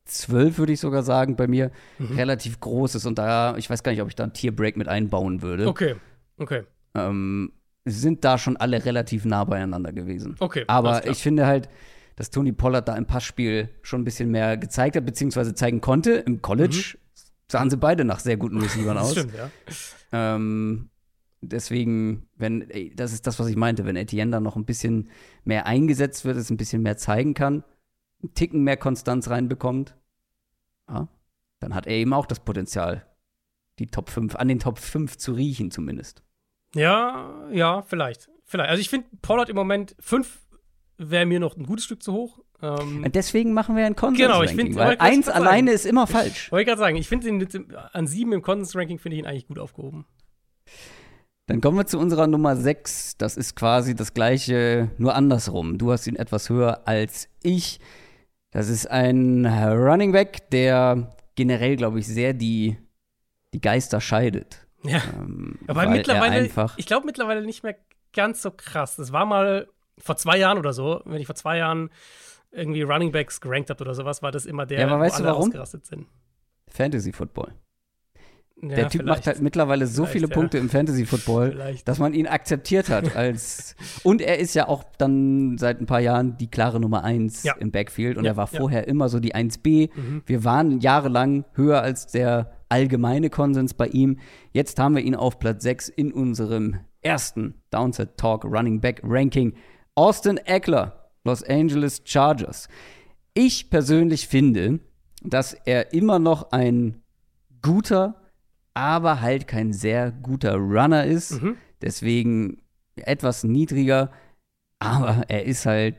12, würde ich sogar sagen, bei mir mhm. relativ groß ist. Und da, ich weiß gar nicht, ob ich da ein Tierbreak mit einbauen würde. Okay, okay. Ähm, sind da schon alle relativ nah beieinander gewesen. Okay. Aber ich finde halt, dass Tony Pollard da im Passspiel schon ein bisschen mehr gezeigt hat, beziehungsweise zeigen konnte. Im College mhm. sahen sie beide nach sehr guten Receivern aus. Stimmt, ja. Ähm, deswegen, wenn, das ist das, was ich meinte, wenn Etienne da noch ein bisschen mehr eingesetzt wird, es ein bisschen mehr zeigen kann, einen Ticken mehr Konstanz reinbekommt, ja, dann hat er eben auch das Potenzial, die Top 5, an den Top 5 zu riechen zumindest. Ja, ja, vielleicht. Vielleicht. Also ich finde Pollard im Moment 5 wäre mir noch ein gutes Stück zu hoch. Ähm, Deswegen machen wir ein Konsens. Genau, ich finde, eins alleine ist immer falsch. Wollte ich gerade sagen, ich finde ihn an sieben im Konsens-Ranking finde ich ihn eigentlich gut aufgehoben. Dann kommen wir zu unserer Nummer 6. Das ist quasi das gleiche, nur andersrum. Du hast ihn etwas höher als ich. Das ist ein Running Back, der generell, glaube ich, sehr die, die Geister scheidet. Ja. Ähm, Aber mittlerweile, ich glaube mittlerweile nicht mehr ganz so krass. Das war mal vor zwei Jahren oder so, wenn ich vor zwei Jahren irgendwie Running Backs gerankt habe oder sowas, war das immer der, ja, aber weißt wo alle du warum? ausgerastet sind. Fantasy Football. Ja, der Typ macht halt mittlerweile so viele ja. Punkte im Fantasy Football, dass man ihn akzeptiert hat als und er ist ja auch dann seit ein paar Jahren die klare Nummer 1 ja. im Backfield und er war vorher immer so die 1B. Mhm. Wir waren jahrelang höher als der allgemeine Konsens bei ihm. Jetzt haben wir ihn auf Platz 6 in unserem ersten Downset Talk Running Back Ranking. Austin Eckler, Los Angeles Chargers. Ich persönlich finde, dass er immer noch ein guter aber halt kein sehr guter Runner ist. Mhm. Deswegen etwas niedriger. Aber er ist halt,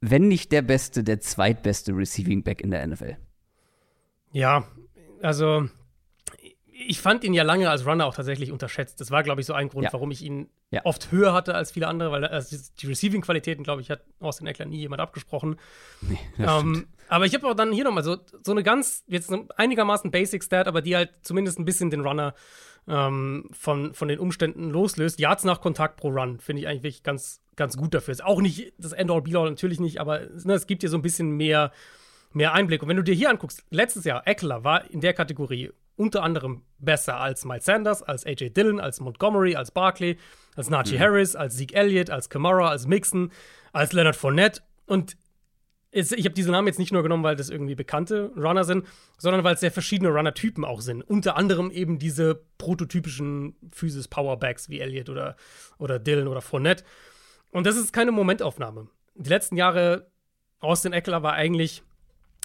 wenn nicht der beste, der zweitbeste Receiving Back in der NFL. Ja, also ich fand ihn ja lange als Runner auch tatsächlich unterschätzt. Das war, glaube ich, so ein Grund, ja. warum ich ihn ja. oft höher hatte als viele andere, weil also die Receiving-Qualitäten, glaube ich, hat Austin Eckler nie jemand abgesprochen. Nee, ähm, aber ich habe auch dann hier nochmal so, so eine ganz, jetzt einigermaßen Basic Stat, aber die halt zumindest ein bisschen den Runner ähm, von, von den Umständen loslöst. Yards nach Kontakt pro Run finde ich eigentlich wirklich ganz, ganz gut dafür. Ist auch nicht das End-all, Be-all natürlich nicht, aber ne, es gibt dir so ein bisschen mehr, mehr Einblick. Und wenn du dir hier anguckst, letztes Jahr, Eckler war in der Kategorie unter anderem besser als Miles Sanders, als AJ Dillon, als Montgomery, als Barkley, als Najee mhm. Harris, als Zeke Elliott, als Kamara, als Mixon, als Leonard Fournette. Und ich habe diese Namen jetzt nicht nur genommen, weil das irgendwie bekannte Runner sind, sondern weil es sehr verschiedene Runner-Typen auch sind. Unter anderem eben diese prototypischen Physis-Powerbacks wie Elliott oder, oder Dillon oder Fournette. Und das ist keine Momentaufnahme. Die letzten Jahre, Austin Eckler war eigentlich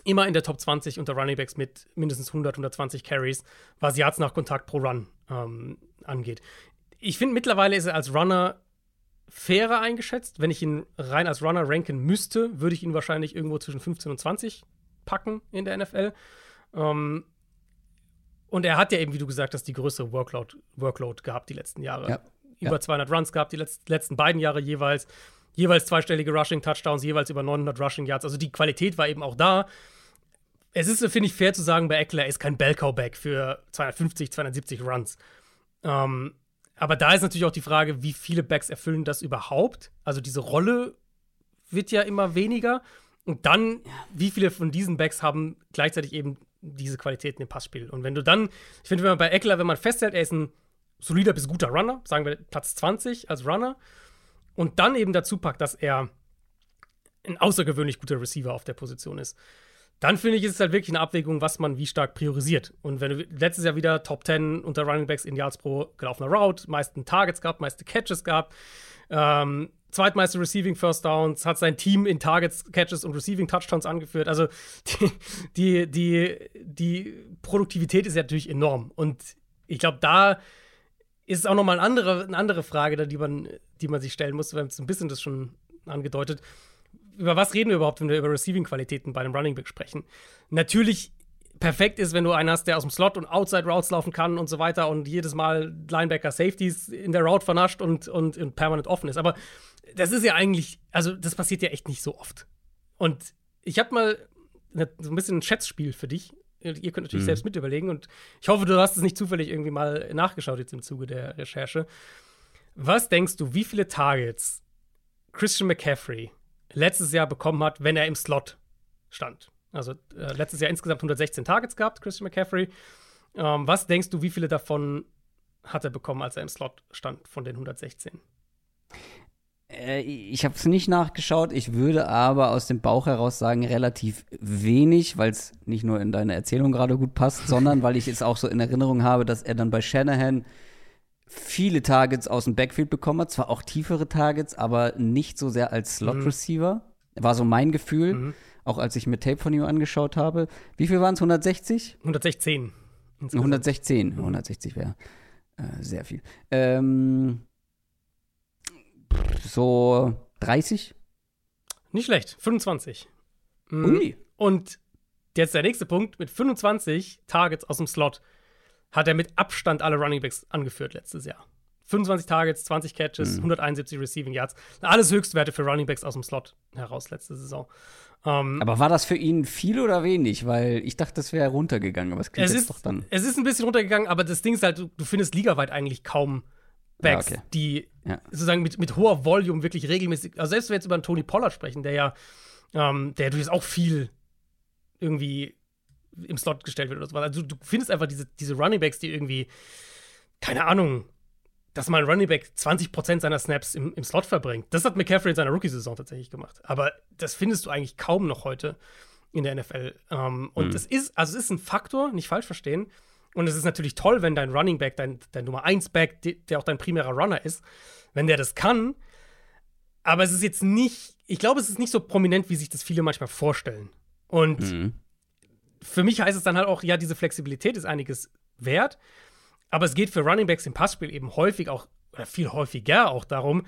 immer in der Top 20 unter Runningbacks mit mindestens 100, 120 Carries, was Yards nach Kontakt pro Run ähm, angeht. Ich finde, mittlerweile ist er als Runner fairer eingeschätzt. Wenn ich ihn rein als Runner ranken müsste, würde ich ihn wahrscheinlich irgendwo zwischen 15 und 20 packen in der NFL. Ähm, und er hat ja eben, wie du gesagt hast, die größere Workload, Workload gehabt die letzten Jahre. Ja. Über ja. 200 Runs gehabt, die letzten beiden Jahre jeweils. Jeweils zweistellige Rushing-Touchdowns, jeweils über 900 Rushing-Yards. Also die Qualität war eben auch da es ist, finde ich, fair zu sagen, bei Eckler ist kein Bellcow-Back für 250, 270 Runs. Ähm, aber da ist natürlich auch die Frage, wie viele Backs erfüllen das überhaupt? Also diese Rolle wird ja immer weniger. Und dann, wie viele von diesen Backs haben gleichzeitig eben diese Qualitäten im Passspiel? Und wenn du dann, ich finde, wenn man bei Eckler, wenn man festhält, er ist ein solider bis guter Runner, sagen wir Platz 20 als Runner, und dann eben dazu packt, dass er ein außergewöhnlich guter Receiver auf der Position ist, dann finde ich, ist es halt wirklich eine Abwägung, was man wie stark priorisiert. Und wenn du letztes Jahr wieder Top 10 unter Running Backs in Yards pro gelaufener Route, meisten Targets gehabt, meiste Catches gehabt, ähm, zweitmeiste Receiving First Downs, hat sein Team in Targets, Catches und Receiving Touchdowns angeführt. Also die, die, die, die Produktivität ist ja natürlich enorm. Und ich glaube, da ist es auch nochmal eine andere, eine andere Frage, die man, die man sich stellen muss. Wir haben so ein bisschen das schon angedeutet über was reden wir überhaupt, wenn wir über Receiving-Qualitäten bei einem Running Back sprechen? Natürlich perfekt ist, wenn du einen hast, der aus dem Slot und Outside Routes laufen kann und so weiter und jedes Mal Linebacker Safeties in der Route vernascht und, und, und permanent offen ist. Aber das ist ja eigentlich, also das passiert ja echt nicht so oft. Und ich habe mal so ein bisschen ein Schätzspiel für dich. Ihr könnt natürlich mhm. selbst mit überlegen und ich hoffe, du hast es nicht zufällig irgendwie mal nachgeschaut jetzt im Zuge der Recherche. Was denkst du, wie viele Targets Christian McCaffrey letztes Jahr bekommen hat, wenn er im Slot stand. Also äh, letztes Jahr insgesamt 116 Targets gehabt, Christian McCaffrey. Ähm, was denkst du, wie viele davon hat er bekommen, als er im Slot stand von den 116? Äh, ich habe es nicht nachgeschaut. Ich würde aber aus dem Bauch heraus sagen, relativ wenig, weil es nicht nur in deine Erzählung gerade gut passt, sondern weil ich es auch so in Erinnerung habe, dass er dann bei Shanahan viele Targets aus dem Backfield bekommen hat, zwar auch tiefere Targets, aber nicht so sehr als Slot-Receiver. Mhm. War so mein Gefühl, mhm. auch als ich mir Tape von ihm angeschaut habe. Wie viel waren es? 160? 116. 116. 160 wäre äh, sehr viel. Ähm, so 30? Nicht schlecht. 25. Mhm. Ui. Und jetzt der nächste Punkt mit 25 Targets aus dem Slot hat er mit Abstand alle Runningbacks angeführt letztes Jahr. 25 Targets, 20 Catches, mhm. 171 Receiving Yards. Alles Höchstwerte für Runningbacks aus dem Slot heraus letzte Saison. Ähm, aber war das für ihn viel oder wenig? Weil ich dachte, das wäre runtergegangen, aber es klingt es jetzt ist, doch dann. Es ist ein bisschen runtergegangen, aber das Ding ist halt, du, du findest ligaweit eigentlich kaum Backs, ja, okay. die ja. sozusagen mit, mit hoher Volume wirklich regelmäßig. Also selbst wenn wir jetzt über einen Tony Pollard sprechen, der ja, ähm, der durchaus auch viel irgendwie im Slot gestellt wird oder so. Also du findest einfach diese, diese Running Backs, die irgendwie, keine Ahnung, dass mal ein Running Back 20% seiner Snaps im, im Slot verbringt. Das hat McCaffrey in seiner Rookie-Saison tatsächlich gemacht. Aber das findest du eigentlich kaum noch heute in der NFL. Ähm, und mhm. es ist, also es ist ein Faktor, nicht falsch verstehen. Und es ist natürlich toll, wenn dein Running Back, dein, dein Nummer 1 Back, der auch dein primärer Runner ist, wenn der das kann. Aber es ist jetzt nicht, ich glaube, es ist nicht so prominent, wie sich das viele manchmal vorstellen. Und mhm. für mich heißt es dann halt auch, ja, diese Flexibilität ist einiges wert. Aber es geht für Running Backs im Passspiel eben häufig auch, oder viel häufiger auch darum,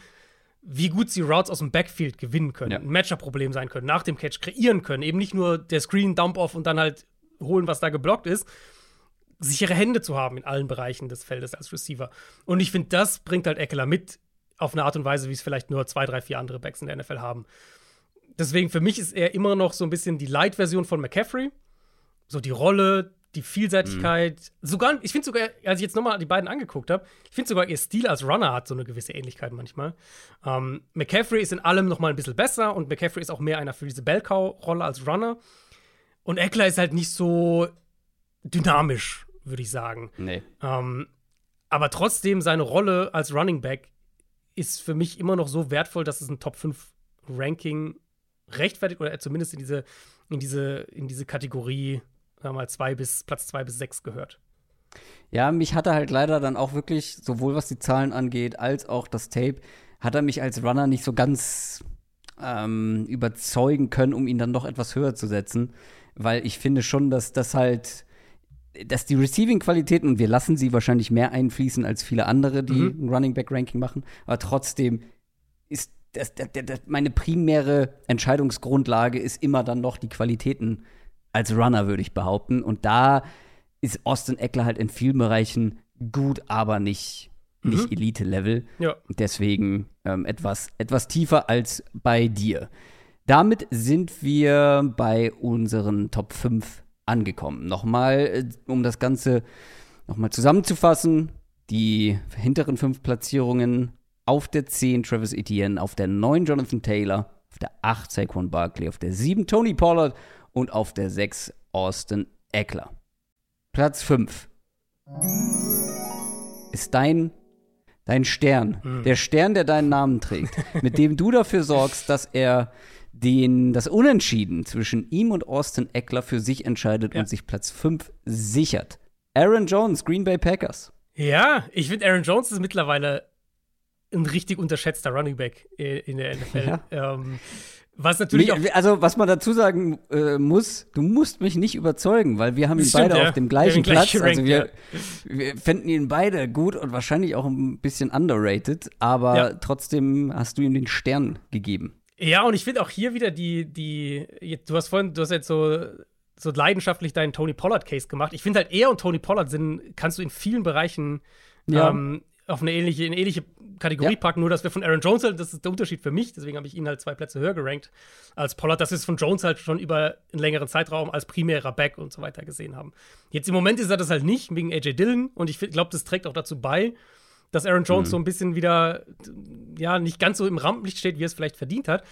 wie gut sie Routes aus dem Backfield gewinnen können, ja. ein Matchup-Problem sein können, nach dem Catch kreieren können. Eben nicht nur der Screen, Dump-Off und dann halt holen, was da geblockt ist. Sichere Hände zu haben in allen Bereichen des Feldes als Receiver. Und ich finde, das bringt halt Eckler mit auf eine Art und Weise, wie es vielleicht nur zwei, drei, vier andere Backs in der NFL haben. Deswegen, für mich ist er immer noch so ein bisschen die Light-Version von McCaffrey. So die Rolle, die Vielseitigkeit. Mhm. Sogar, ich finde sogar, als ich jetzt nochmal die beiden angeguckt habe, ich finde sogar ihr Stil als Runner hat so eine gewisse Ähnlichkeit manchmal. Ähm, McCaffrey ist in allem nochmal ein bisschen besser und McCaffrey ist auch mehr einer für diese Bellcow-Rolle als Runner. Und Eckler ist halt nicht so dynamisch, würde ich sagen. Nee. Ähm, aber trotzdem, seine Rolle als Running Back ist für mich immer noch so wertvoll, dass es ein Top 5 Ranking rechtfertigt oder zumindest in diese, in diese, in diese Kategorie sagen wir mal, zwei bis, Platz 2 bis 6 gehört. Ja, mich hat er halt leider dann auch wirklich, sowohl was die Zahlen angeht, als auch das Tape, hat er mich als Runner nicht so ganz ähm, überzeugen können, um ihn dann noch etwas höher zu setzen. Weil ich finde schon, dass das halt, dass die Receiving-Qualitäten, und wir lassen sie wahrscheinlich mehr einfließen als viele andere, die mhm. ein Running Back-Ranking machen, aber trotzdem ist das, das, das, meine primäre Entscheidungsgrundlage ist immer dann noch die Qualitäten als Runner, würde ich behaupten. Und da ist Austin Eckler halt in vielen Bereichen gut, aber nicht, mhm. nicht Elite-Level. Ja. Deswegen ähm, etwas, etwas tiefer als bei dir. Damit sind wir bei unseren Top 5 angekommen. Nochmal, äh, um das Ganze nochmal zusammenzufassen. Die hinteren fünf Platzierungen auf der 10 Travis Etienne, auf der 9 Jonathan Taylor, auf der 8 Saquon Barkley, auf der 7 Tony Pollard und auf der 6 Austin Eckler. Platz 5 ist dein, dein Stern, mhm. der Stern, der deinen Namen trägt, mit dem du dafür sorgst, dass er den, das Unentschieden zwischen ihm und Austin Eckler für sich entscheidet ja. und sich Platz 5 sichert. Aaron Jones, Green Bay Packers. Ja, ich finde, Aaron Jones ist mittlerweile ein richtig unterschätzter Running Back in der NFL. Ja. Ähm, was natürlich auch also, was man dazu sagen äh, muss, du musst mich nicht überzeugen, weil wir haben ihn beide ja. auf dem gleichen Platz. Rank, also wir, ja. wir fänden ihn beide gut und wahrscheinlich auch ein bisschen underrated, aber trotzdem hast du ihm den Stern gegeben. Ja, und ich finde auch hier wieder die, die, du hast vorhin, du hast jetzt so, so leidenschaftlich deinen Tony Pollard-Case gemacht. Ich finde halt, er und Tony Pollard sind, kannst du in vielen Bereichen ja. ähm, auf eine ähnliche, eine ähnliche Kategorie ja. packen, nur dass wir von Aaron Jones halt, das ist der Unterschied für mich, deswegen habe ich ihn halt zwei Plätze höher gerankt als Pollard, dass wir es von Jones halt schon über einen längeren Zeitraum als primärer Back und so weiter gesehen haben. Jetzt im Moment ist er das halt nicht, wegen AJ Dillon und ich glaube, das trägt auch dazu bei, dass Aaron Jones mhm. so ein bisschen wieder, ja, nicht ganz so im Rampenlicht steht, wie er es vielleicht verdient hat.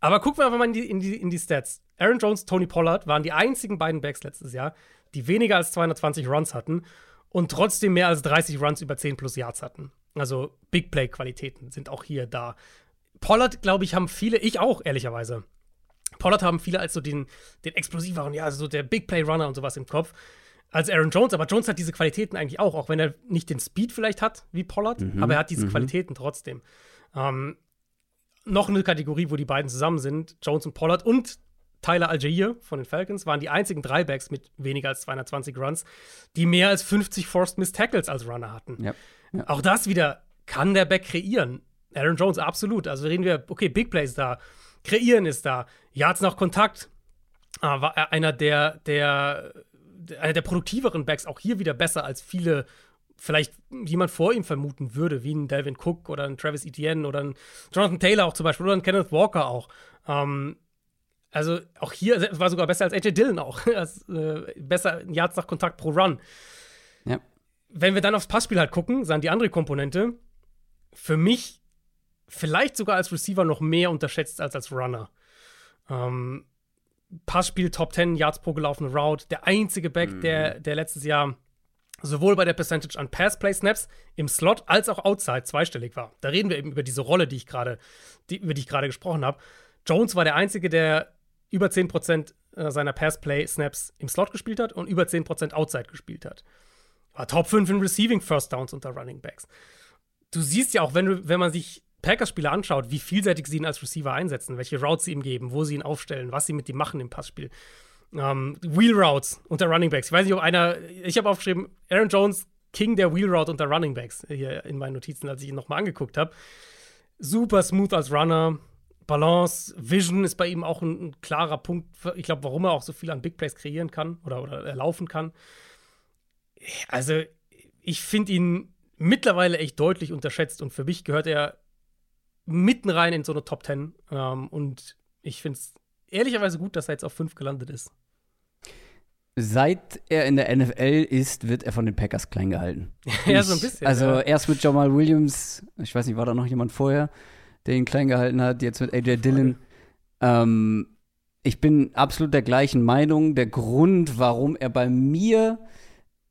Aber gucken wir einfach mal in die, in die, in die Stats. Aaron Jones, Tony Pollard waren die einzigen beiden Backs letztes Jahr, die weniger als 220 Runs hatten und trotzdem mehr als 30 Runs über 10 plus Yards hatten. Also Big Play-Qualitäten sind auch hier da. Pollard, glaube ich, haben viele, ich auch, ehrlicherweise. Pollard haben viele als so den, den explosiveren, ja, also so der Big Play-Runner und sowas im Kopf als Aaron Jones. Aber Jones hat diese Qualitäten eigentlich auch, auch wenn er nicht den Speed vielleicht hat wie Pollard, mhm, aber er hat diese mhm. Qualitäten trotzdem. Ähm, noch eine Kategorie, wo die beiden zusammen sind, Jones und Pollard und Tyler Algier von den Falcons waren die einzigen drei Backs mit weniger als 220 Runs, die mehr als 50 Forced Miss Tackles als Runner hatten. Ja, ja. Auch das wieder kann der Back kreieren. Aaron Jones absolut. Also reden wir, okay, Big Plays da, kreieren ist da, Yards nach Kontakt. Ah, war er einer der, der, einer der produktiveren Backs, auch hier wieder besser als viele vielleicht jemand vor ihm vermuten würde, wie ein Delvin Cook oder ein Travis Etienne oder ein Jonathan Taylor auch zum Beispiel oder ein Kenneth Walker auch. Ähm, also auch hier war sogar besser als AJ Dillon auch. als, äh, besser Yards nach Kontakt pro Run. Ja. Wenn wir dann aufs Passspiel halt gucken, sagen die andere Komponente, für mich vielleicht sogar als Receiver noch mehr unterschätzt als als Runner. Ähm, Passspiel Top 10 Yards pro gelaufene Route. Der einzige Back, mhm. der, der letztes Jahr sowohl bei der Percentage an Pass-Play-Snaps im Slot als auch outside zweistellig war. Da reden wir eben über diese Rolle, die ich gerade, die, über die ich gerade gesprochen habe. Jones war der Einzige, der über 10% äh, seiner Pass-Play-Snaps im Slot gespielt hat und über 10% outside gespielt hat. War Top 5 in Receiving First Downs unter Running Backs. Du siehst ja auch, wenn, du, wenn man sich Packers-Spieler anschaut, wie vielseitig sie ihn als Receiver einsetzen, welche Routes sie ihm geben, wo sie ihn aufstellen, was sie mit ihm machen im Passspiel. Ähm, Wheel Routes unter Running Backs. Ich weiß nicht, ob einer, ich habe aufgeschrieben, Aaron Jones, King der Wheel Route unter Running Backs, hier in meinen Notizen, als ich ihn nochmal angeguckt habe. Super smooth als Runner. Balance, Vision ist bei ihm auch ein, ein klarer Punkt. Ich glaube, warum er auch so viel an Big Plays kreieren kann oder, oder laufen kann. Also, ich finde ihn mittlerweile echt deutlich unterschätzt und für mich gehört er mitten rein in so eine Top 10. Ähm, und ich finde es ehrlicherweise gut, dass er jetzt auf 5 gelandet ist. Seit er in der NFL ist, wird er von den Packers klein gehalten. ja, so ein bisschen. Also ja. erst mit Jamal Williams, ich weiß nicht, war da noch jemand vorher, der ihn klein gehalten hat, jetzt mit AJ Dillon. Ähm, ich bin absolut der gleichen Meinung. Der Grund, warum er bei mir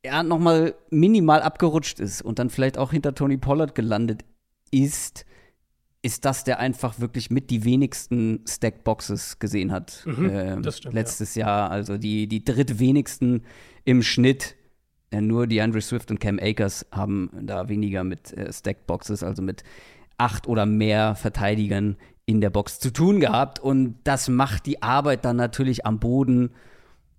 ja, nochmal minimal abgerutscht ist und dann vielleicht auch hinter Tony Pollard gelandet ist, ist das, der einfach wirklich mit die wenigsten Stackboxes gesehen hat. Mhm, äh, stimmt, letztes ja. Jahr. Also die, die drittwenigsten im Schnitt. Äh, nur die Andre Swift und Cam Akers haben da weniger mit äh, Stackboxes, also mit acht oder mehr Verteidigern in der Box zu tun gehabt. Und das macht die Arbeit dann natürlich am Boden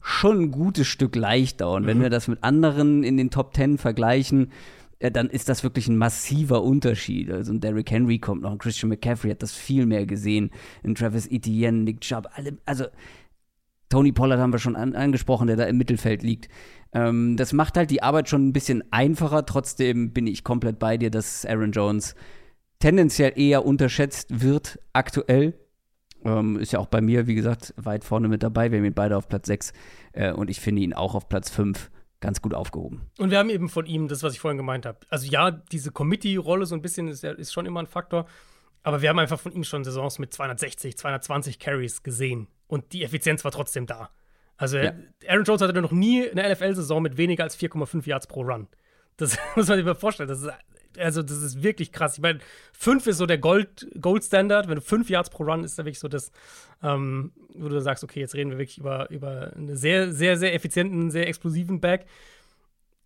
schon ein gutes Stück leichter. Und mhm. wenn wir das mit anderen in den Top Ten vergleichen, ja, dann ist das wirklich ein massiver Unterschied. Also ein Derrick Henry kommt noch, ein Christian McCaffrey hat das viel mehr gesehen, ein Travis Etienne, Nick Chubb, alle, also Tony Pollard haben wir schon an, angesprochen, der da im Mittelfeld liegt. Ähm, das macht halt die Arbeit schon ein bisschen einfacher. Trotzdem bin ich komplett bei dir, dass Aaron Jones tendenziell eher unterschätzt wird aktuell. Ähm, ist ja auch bei mir, wie gesagt, weit vorne mit dabei. Wir haben ihn beide auf Platz 6 äh, und ich finde ihn auch auf Platz 5 ganz gut aufgehoben. Und wir haben eben von ihm das, was ich vorhin gemeint habe. Also ja, diese Committee-Rolle so ein bisschen ist, ist schon immer ein Faktor. Aber wir haben einfach von ihm schon Saisons mit 260, 220 Carries gesehen. Und die Effizienz war trotzdem da. Also ja. Aaron Jones hatte noch nie eine NFL-Saison mit weniger als 4,5 Yards pro Run. Das muss man sich mal vorstellen. Das ist also das ist wirklich krass. Ich meine, fünf ist so der Gold, Gold Standard. Wenn du fünf Yards pro Run ist da wirklich so das, ähm, wo du sagst, okay, jetzt reden wir wirklich über, über einen sehr, sehr, sehr effizienten, sehr explosiven Back.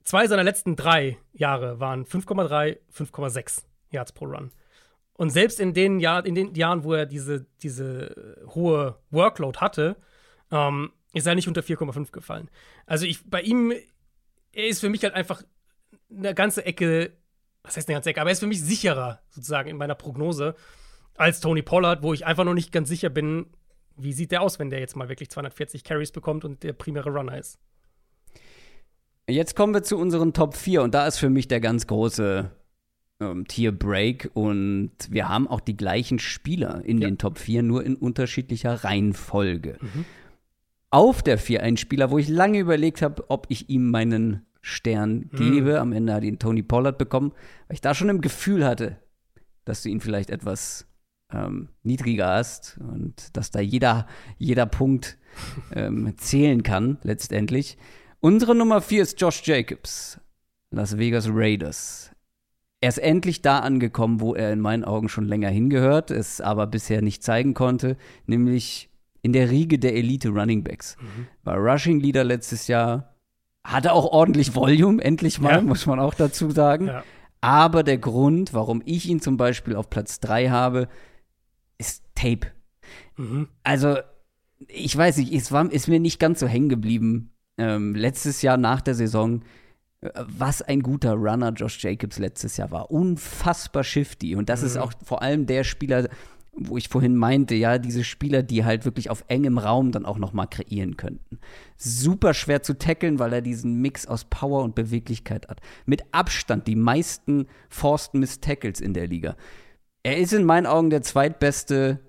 Zwei seiner letzten drei Jahre waren 5,3, 5,6 Yards pro Run. Und selbst in den, Jahr, in den Jahren, wo er diese, diese hohe Workload hatte, ähm, ist er nicht unter 4,5 gefallen. Also ich, bei ihm, er ist für mich halt einfach eine ganze Ecke was heißt eine ganze Ecke, aber er ist für mich sicherer sozusagen in meiner Prognose als Tony Pollard, wo ich einfach noch nicht ganz sicher bin, wie sieht der aus, wenn der jetzt mal wirklich 240 Carries bekommt und der primäre Runner ist. Jetzt kommen wir zu unseren Top 4 und da ist für mich der ganz große ähm, Tier Break und wir haben auch die gleichen Spieler in ja. den Top 4, nur in unterschiedlicher Reihenfolge. Mhm. Auf der 4 ein Spieler, wo ich lange überlegt habe, ob ich ihm meinen Stern gebe. Mhm. Am Ende hat ihn Tony Pollard bekommen, weil ich da schon im Gefühl hatte, dass du ihn vielleicht etwas ähm, niedriger hast und dass da jeder, jeder Punkt ähm, zählen kann, letztendlich. Unsere Nummer 4 ist Josh Jacobs, Las Vegas Raiders. Er ist endlich da angekommen, wo er in meinen Augen schon länger hingehört, es aber bisher nicht zeigen konnte, nämlich in der Riege der Elite Running Backs. Mhm. War Rushing Leader letztes Jahr, hatte auch ordentlich Volume, endlich mal, ja. muss man auch dazu sagen. Ja. Aber der Grund, warum ich ihn zum Beispiel auf Platz 3 habe, ist Tape. Mhm. Also, ich weiß nicht, es war, ist mir nicht ganz so hängen geblieben. Ähm, letztes Jahr nach der Saison, was ein guter Runner Josh Jacobs letztes Jahr war. Unfassbar shifty. Und das mhm. ist auch vor allem der Spieler, wo ich vorhin meinte, ja, diese Spieler, die halt wirklich auf engem Raum dann auch noch mal kreieren könnten. Super schwer zu tackeln, weil er diesen Mix aus Power und Beweglichkeit hat. Mit Abstand die meisten Forced Miss Tackles in der Liga. Er ist in meinen Augen der zweitbeste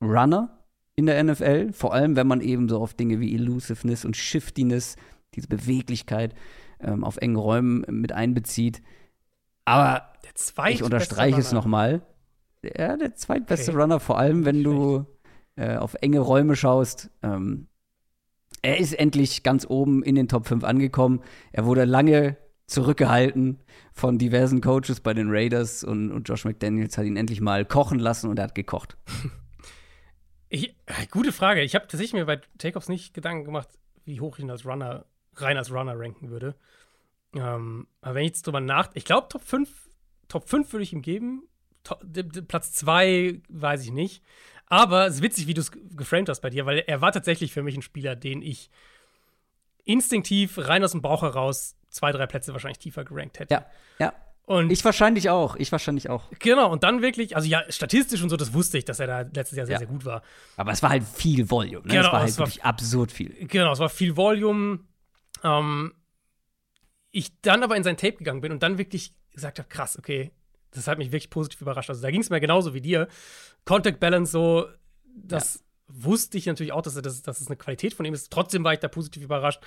Runner in der NFL, vor allem wenn man eben so auf Dinge wie Elusiveness und Shiftiness, diese Beweglichkeit ähm, auf engen Räumen mit einbezieht. Aber ich unterstreiche es nochmal ja, der zweitbeste okay. Runner, vor allem wenn du äh, auf enge Räume schaust. Ähm, er ist endlich ganz oben in den Top 5 angekommen. Er wurde lange zurückgehalten von diversen Coaches bei den Raiders und, und Josh McDaniels hat ihn endlich mal kochen lassen und er hat gekocht. Ich, äh, gute Frage. Ich habe tatsächlich mir bei Jacobs nicht Gedanken gemacht, wie hoch ich ihn als Runner, rein als Runner ranken würde. Ähm, aber wenn ich jetzt drüber nach, ich glaube, Top 5, Top 5 würde ich ihm geben. Platz 2 weiß ich nicht. Aber es ist witzig, wie du es geframed hast bei dir, weil er war tatsächlich für mich ein Spieler, den ich instinktiv rein aus dem Bauch heraus zwei, drei Plätze wahrscheinlich tiefer gerankt hätte. Ja, ja. Und ich wahrscheinlich auch. Ich wahrscheinlich auch. Genau, und dann wirklich, also ja, statistisch und so, das wusste ich, dass er da letztes Jahr sehr, ja. sehr gut war. Aber es war halt viel Volume. Ne? Genau, es war halt es wirklich war, absurd viel. Genau, es war viel Volume. Ähm, ich dann aber in sein Tape gegangen bin und dann wirklich gesagt habe, krass, okay, das hat mich wirklich positiv überrascht. Also da ging es mir genauso wie dir. Contact Balance so, das ja. wusste ich natürlich auch, dass, dass, dass es eine Qualität von ihm ist. Trotzdem war ich da positiv überrascht.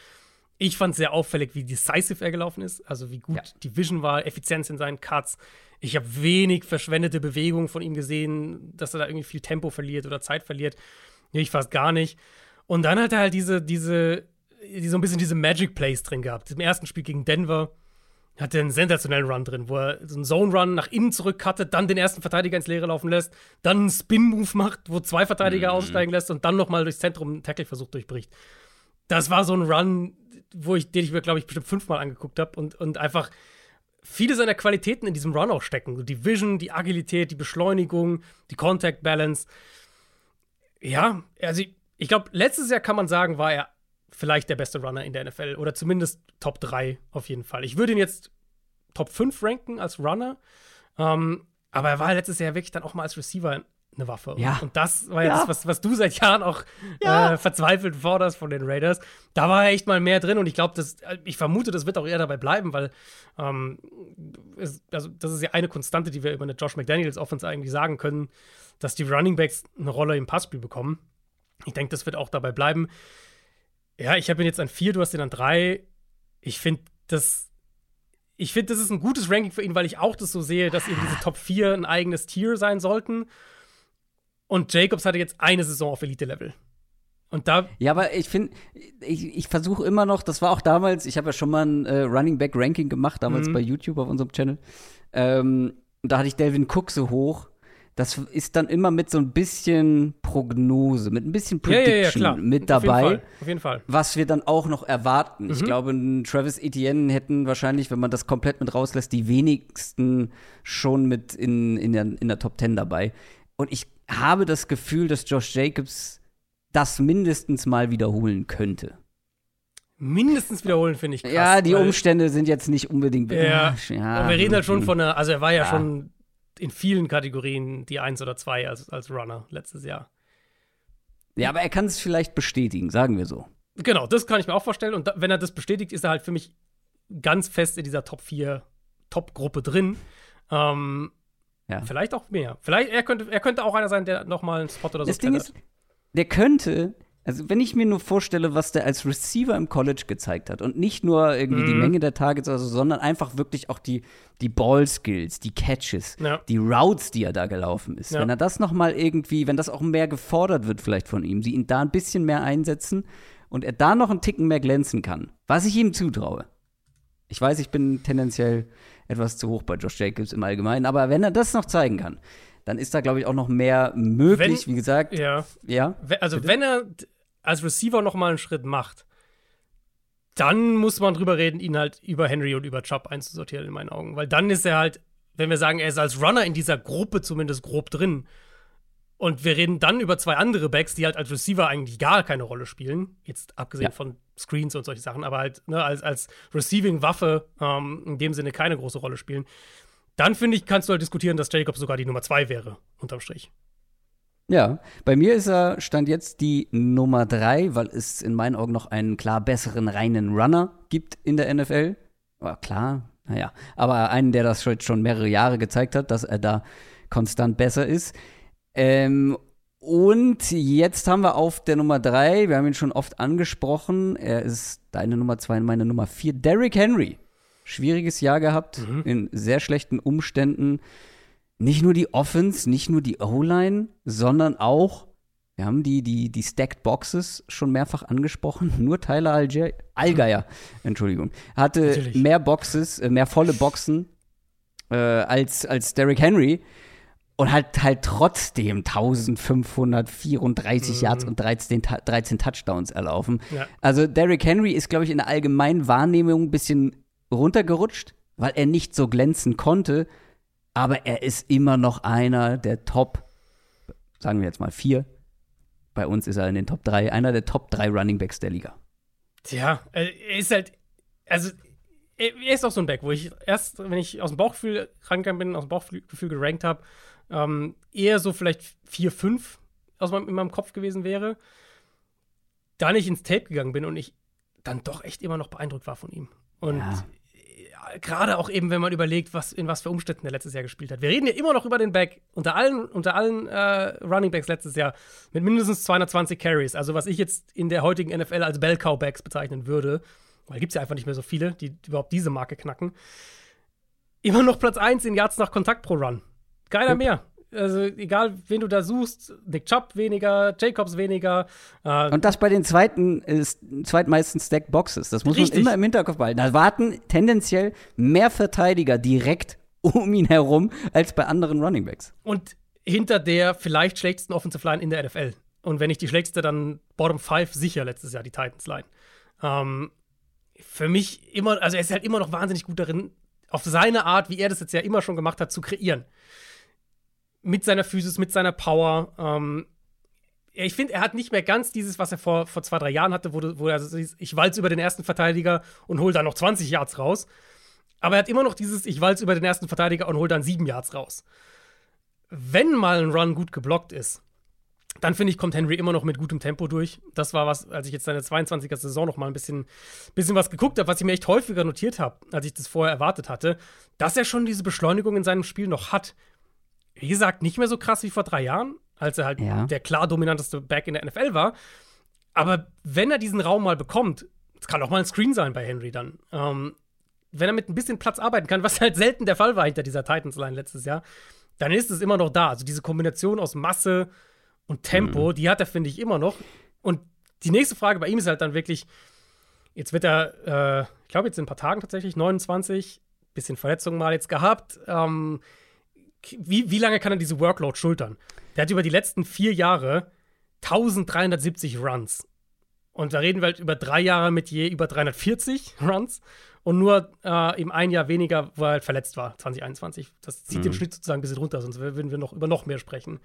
Ich fand es sehr auffällig, wie decisive er gelaufen ist, also wie gut ja. die Vision war, Effizienz in seinen Cuts. Ich habe wenig verschwendete Bewegungen von ihm gesehen, dass er da irgendwie viel Tempo verliert oder Zeit verliert. Ich fast gar nicht. Und dann hat er halt diese, diese, so ein bisschen diese Magic Plays drin gehabt. Im ersten Spiel gegen Denver hat er einen sensationellen Run drin, wo er so einen Zone-Run nach innen zurückcuttet, dann den ersten Verteidiger ins Leere laufen lässt, dann einen Spin-Move macht, wo zwei Verteidiger mhm. aussteigen lässt und dann nochmal durchs Zentrum einen Tackle-Versuch durchbricht. Das war so ein Run, wo ich, den ich mir, glaube ich, bestimmt fünfmal angeguckt habe und, und einfach viele seiner Qualitäten in diesem Run auch stecken. Die Vision, die Agilität, die Beschleunigung, die Contact Balance. Ja, also ich, ich glaube, letztes Jahr kann man sagen, war er vielleicht der beste Runner in der NFL oder zumindest Top 3 auf jeden Fall. Ich würde ihn jetzt Top 5 ranken als Runner, ähm, aber er war letztes Jahr wirklich dann auch mal als Receiver eine Waffe. Ja. Und das war ja, ja. das, was, was du seit Jahren auch ja. äh, verzweifelt forderst von den Raiders. Da war echt mal mehr drin und ich glaube, ich vermute, das wird auch eher dabei bleiben, weil ähm, es, also das ist ja eine Konstante, die wir über eine Josh McDaniels Offense eigentlich sagen können, dass die Running Backs eine Rolle im Passspiel bekommen. Ich denke, das wird auch dabei bleiben. Ja, ich habe ihn jetzt an vier, du hast ihn an drei. Ich finde, das ich finde, das ist ein gutes Ranking für ihn, weil ich auch das so sehe, dass eben diese Top 4 ein eigenes Tier sein sollten. Und Jacobs hatte jetzt eine Saison auf Elite-Level. Und da. Ja, aber ich finde, ich, ich versuche immer noch, das war auch damals, ich habe ja schon mal ein äh, Running Back Ranking gemacht, damals mhm. bei YouTube auf unserem Channel. Ähm, da hatte ich Delvin Cook so hoch. Das ist dann immer mit so ein bisschen Prognose, mit ein bisschen Prediction ja, ja, ja, mit dabei. Auf jeden, Fall. auf jeden Fall. Was wir dann auch noch erwarten. Mhm. Ich glaube, Travis Etienne hätten wahrscheinlich, wenn man das komplett mit rauslässt, die wenigsten schon mit in, in, der, in der Top 10 dabei. Und ich habe das Gefühl, dass Josh Jacobs das mindestens mal wiederholen könnte. Mindestens wiederholen finde ich krass. Ja, die Umstände sind jetzt nicht unbedingt. Ja, ja wir reden halt schon von einer, also er war ja, ja, schon in vielen Kategorien die Eins oder Zwei als, als Runner letztes Jahr. Ja, aber er kann es vielleicht bestätigen, sagen wir so. Genau, das kann ich mir auch vorstellen. Und da, wenn er das bestätigt, ist er halt für mich ganz fest in dieser Top 4 Top-Gruppe drin. Ähm, ja. Vielleicht auch mehr. Vielleicht, er könnte, er könnte auch einer sein, der nochmal einen Spot oder so Das Ding ist, der könnte, also wenn ich mir nur vorstelle, was der als Receiver im College gezeigt hat und nicht nur irgendwie mhm. die Menge der Targets, also, sondern einfach wirklich auch die, die Ball-Skills, die Catches, ja. die Routes, die er da gelaufen ist. Ja. Wenn er das nochmal irgendwie, wenn das auch mehr gefordert wird vielleicht von ihm, sie ihn da ein bisschen mehr einsetzen und er da noch einen Ticken mehr glänzen kann, was ich ihm zutraue. Ich weiß, ich bin tendenziell etwas zu hoch bei Josh Jacobs im Allgemeinen. Aber wenn er das noch zeigen kann, dann ist da, glaube ich, auch noch mehr möglich, wenn, wie gesagt. Ja. ja also, bitte? wenn er als Receiver noch mal einen Schritt macht, dann muss man drüber reden, ihn halt über Henry und über Chubb einzusortieren, in meinen Augen. Weil dann ist er halt, wenn wir sagen, er ist als Runner in dieser Gruppe zumindest grob drin, und wir reden dann über zwei andere Backs, die halt als Receiver eigentlich gar keine Rolle spielen. Jetzt abgesehen ja. von Screens und solche Sachen, aber halt ne, als, als Receiving-Waffe ähm, in dem Sinne keine große Rolle spielen. Dann finde ich, kannst du halt diskutieren, dass Jacob sogar die Nummer zwei wäre, unterm Strich. Ja, bei mir ist er Stand jetzt die Nummer drei, weil es in meinen Augen noch einen klar besseren reinen Runner gibt in der NFL. Aber klar, naja, aber einen, der das schon mehrere Jahre gezeigt hat, dass er da konstant besser ist. Ähm, und jetzt haben wir auf der Nummer drei, wir haben ihn schon oft angesprochen, er ist deine Nummer zwei und meine Nummer vier, Derrick Henry. Schwieriges Jahr gehabt, mhm. in sehr schlechten Umständen. Nicht nur die Offense, nicht nur die O-Line, sondern auch Wir haben die, die, die Stacked Boxes schon mehrfach angesprochen. Nur Tyler Alger Allgeier, Entschuldigung, hatte Natürlich. mehr Boxes, äh, mehr volle Boxen äh, als, als Derrick Henry und hat halt trotzdem 1534 mhm. Yards und 13, 13 Touchdowns erlaufen. Ja. Also Derrick Henry ist, glaube ich, in der allgemeinen Wahrnehmung ein bisschen runtergerutscht, weil er nicht so glänzen konnte. Aber er ist immer noch einer der Top, sagen wir jetzt mal vier, bei uns ist er in den Top 3, einer der Top 3 Running Backs der Liga. Tja, äh, er ist halt, also er ist auch so ein Back, wo ich erst, wenn ich aus dem Bauchgefühl rangegangen bin, aus dem Bauchgefühl gerankt habe, ähm, eher so vielleicht 4, 5 aus meinem, in meinem Kopf gewesen wäre. Da nicht ins Tape gegangen bin und ich dann doch echt immer noch beeindruckt war von ihm. Und ja gerade auch eben, wenn man überlegt, was, in was für Umständen er letztes Jahr gespielt hat. Wir reden ja immer noch über den Back unter allen, unter allen äh, Running Backs letztes Jahr mit mindestens 220 Carries. Also was ich jetzt in der heutigen NFL als Bell Cow Backs bezeichnen würde, weil gibt es ja einfach nicht mehr so viele, die überhaupt diese Marke knacken. Immer noch Platz 1 in Yards nach Kontakt pro Run. Keiner mehr also egal, wen du da suchst, Nick Chubb weniger, Jacobs weniger. Äh, und das bei den zweiten, äh, zweitmeisten Stack Boxes. Das muss richtig. man immer im Hinterkopf behalten. Da warten tendenziell mehr Verteidiger direkt um ihn herum als bei anderen Running Backs. Und hinter der vielleicht schlechtesten Offensive Line in der NFL. Und wenn nicht die schlechteste, dann Bottom 5 sicher letztes Jahr die Titans Line. Ähm, für mich immer, also er ist halt immer noch wahnsinnig gut darin, auf seine Art, wie er das jetzt ja immer schon gemacht hat, zu kreieren mit seiner Physis, mit seiner Power. Ähm, ich finde, er hat nicht mehr ganz dieses, was er vor, vor zwei, drei Jahren hatte, wo, wo er, ich walz über den ersten Verteidiger und hole da noch 20 Yards raus. Aber er hat immer noch dieses, ich walz über den ersten Verteidiger und hole dann sieben Yards raus. Wenn mal ein Run gut geblockt ist, dann finde ich, kommt Henry immer noch mit gutem Tempo durch. Das war was, als ich jetzt seine 22er Saison noch mal ein bisschen, bisschen was geguckt habe, was ich mir echt häufiger notiert habe, als ich das vorher erwartet hatte, dass er schon diese Beschleunigung in seinem Spiel noch hat wie gesagt, nicht mehr so krass wie vor drei Jahren, als er halt ja. der klar dominanteste Back in der NFL war. Aber wenn er diesen Raum mal bekommt, es kann auch mal ein Screen sein bei Henry dann, ähm, wenn er mit ein bisschen Platz arbeiten kann, was halt selten der Fall war hinter dieser Titans-Line letztes Jahr, dann ist es immer noch da. Also diese Kombination aus Masse und Tempo, mhm. die hat er, finde ich, immer noch. Und die nächste Frage bei ihm ist halt dann wirklich, jetzt wird er, äh, ich glaube jetzt in ein paar Tagen tatsächlich, 29, bisschen Verletzungen mal jetzt gehabt. Ähm, wie, wie lange kann er diese Workload schultern? Der hat über die letzten vier Jahre 1370 Runs. Und da reden wir halt über drei Jahre mit je über 340 Runs und nur äh, eben ein Jahr weniger, wo er halt verletzt war, 2021. Das zieht mhm. den Schnitt sozusagen ein bisschen runter, sonst würden wir noch über noch mehr sprechen.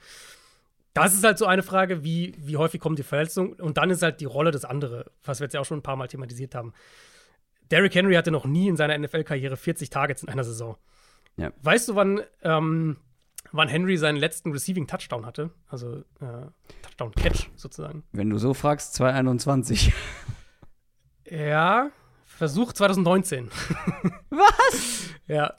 Das ist halt so eine Frage, wie, wie häufig kommt die Verletzung? Und dann ist halt die Rolle das andere, was wir jetzt ja auch schon ein paar Mal thematisiert haben. Derrick Henry hatte noch nie in seiner NFL-Karriere 40 Targets in einer Saison. Ja. Weißt du, wann, ähm, wann Henry seinen letzten Receiving Touchdown hatte? Also äh, Touchdown Catch sozusagen. Wenn du so fragst, 221. ja, Versuch 2019. Was? ja.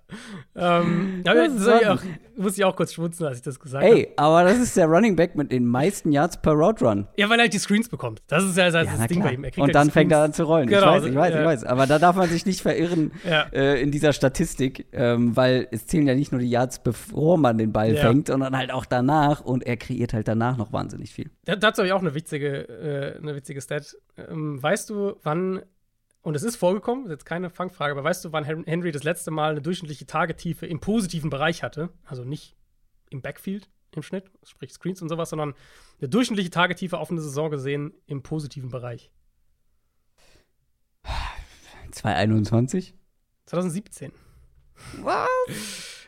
Ähm, ich auch, muss ich auch kurz schmunzeln, als ich das gesagt habe. Ey, aber das ist der Running Back mit den meisten Yards per Route Run. Ja, weil er halt die Screens bekommt. Das ist ja das, ja, Ding klar. bei ihm. Und halt dann fängt er an zu rollen. Genau. Ich weiß, ich weiß, ja. ich weiß. Aber da darf man sich nicht verirren ja. äh, in dieser Statistik, ähm, weil es zählen ja nicht nur die Yards, bevor man den Ball fängt, sondern halt auch danach. Und er kreiert halt danach noch wahnsinnig viel. dazu habe ich auch eine witzige, äh, eine witzige Stat. Ähm, weißt du, wann und es ist vorgekommen, ist jetzt keine Fangfrage, aber weißt du, wann Henry das letzte Mal eine durchschnittliche Tagetiefe im positiven Bereich hatte? Also nicht im Backfield im Schnitt, sprich Screens und sowas, sondern eine durchschnittliche Tagetiefe auf eine Saison gesehen im positiven Bereich. 2021? 2017. Was?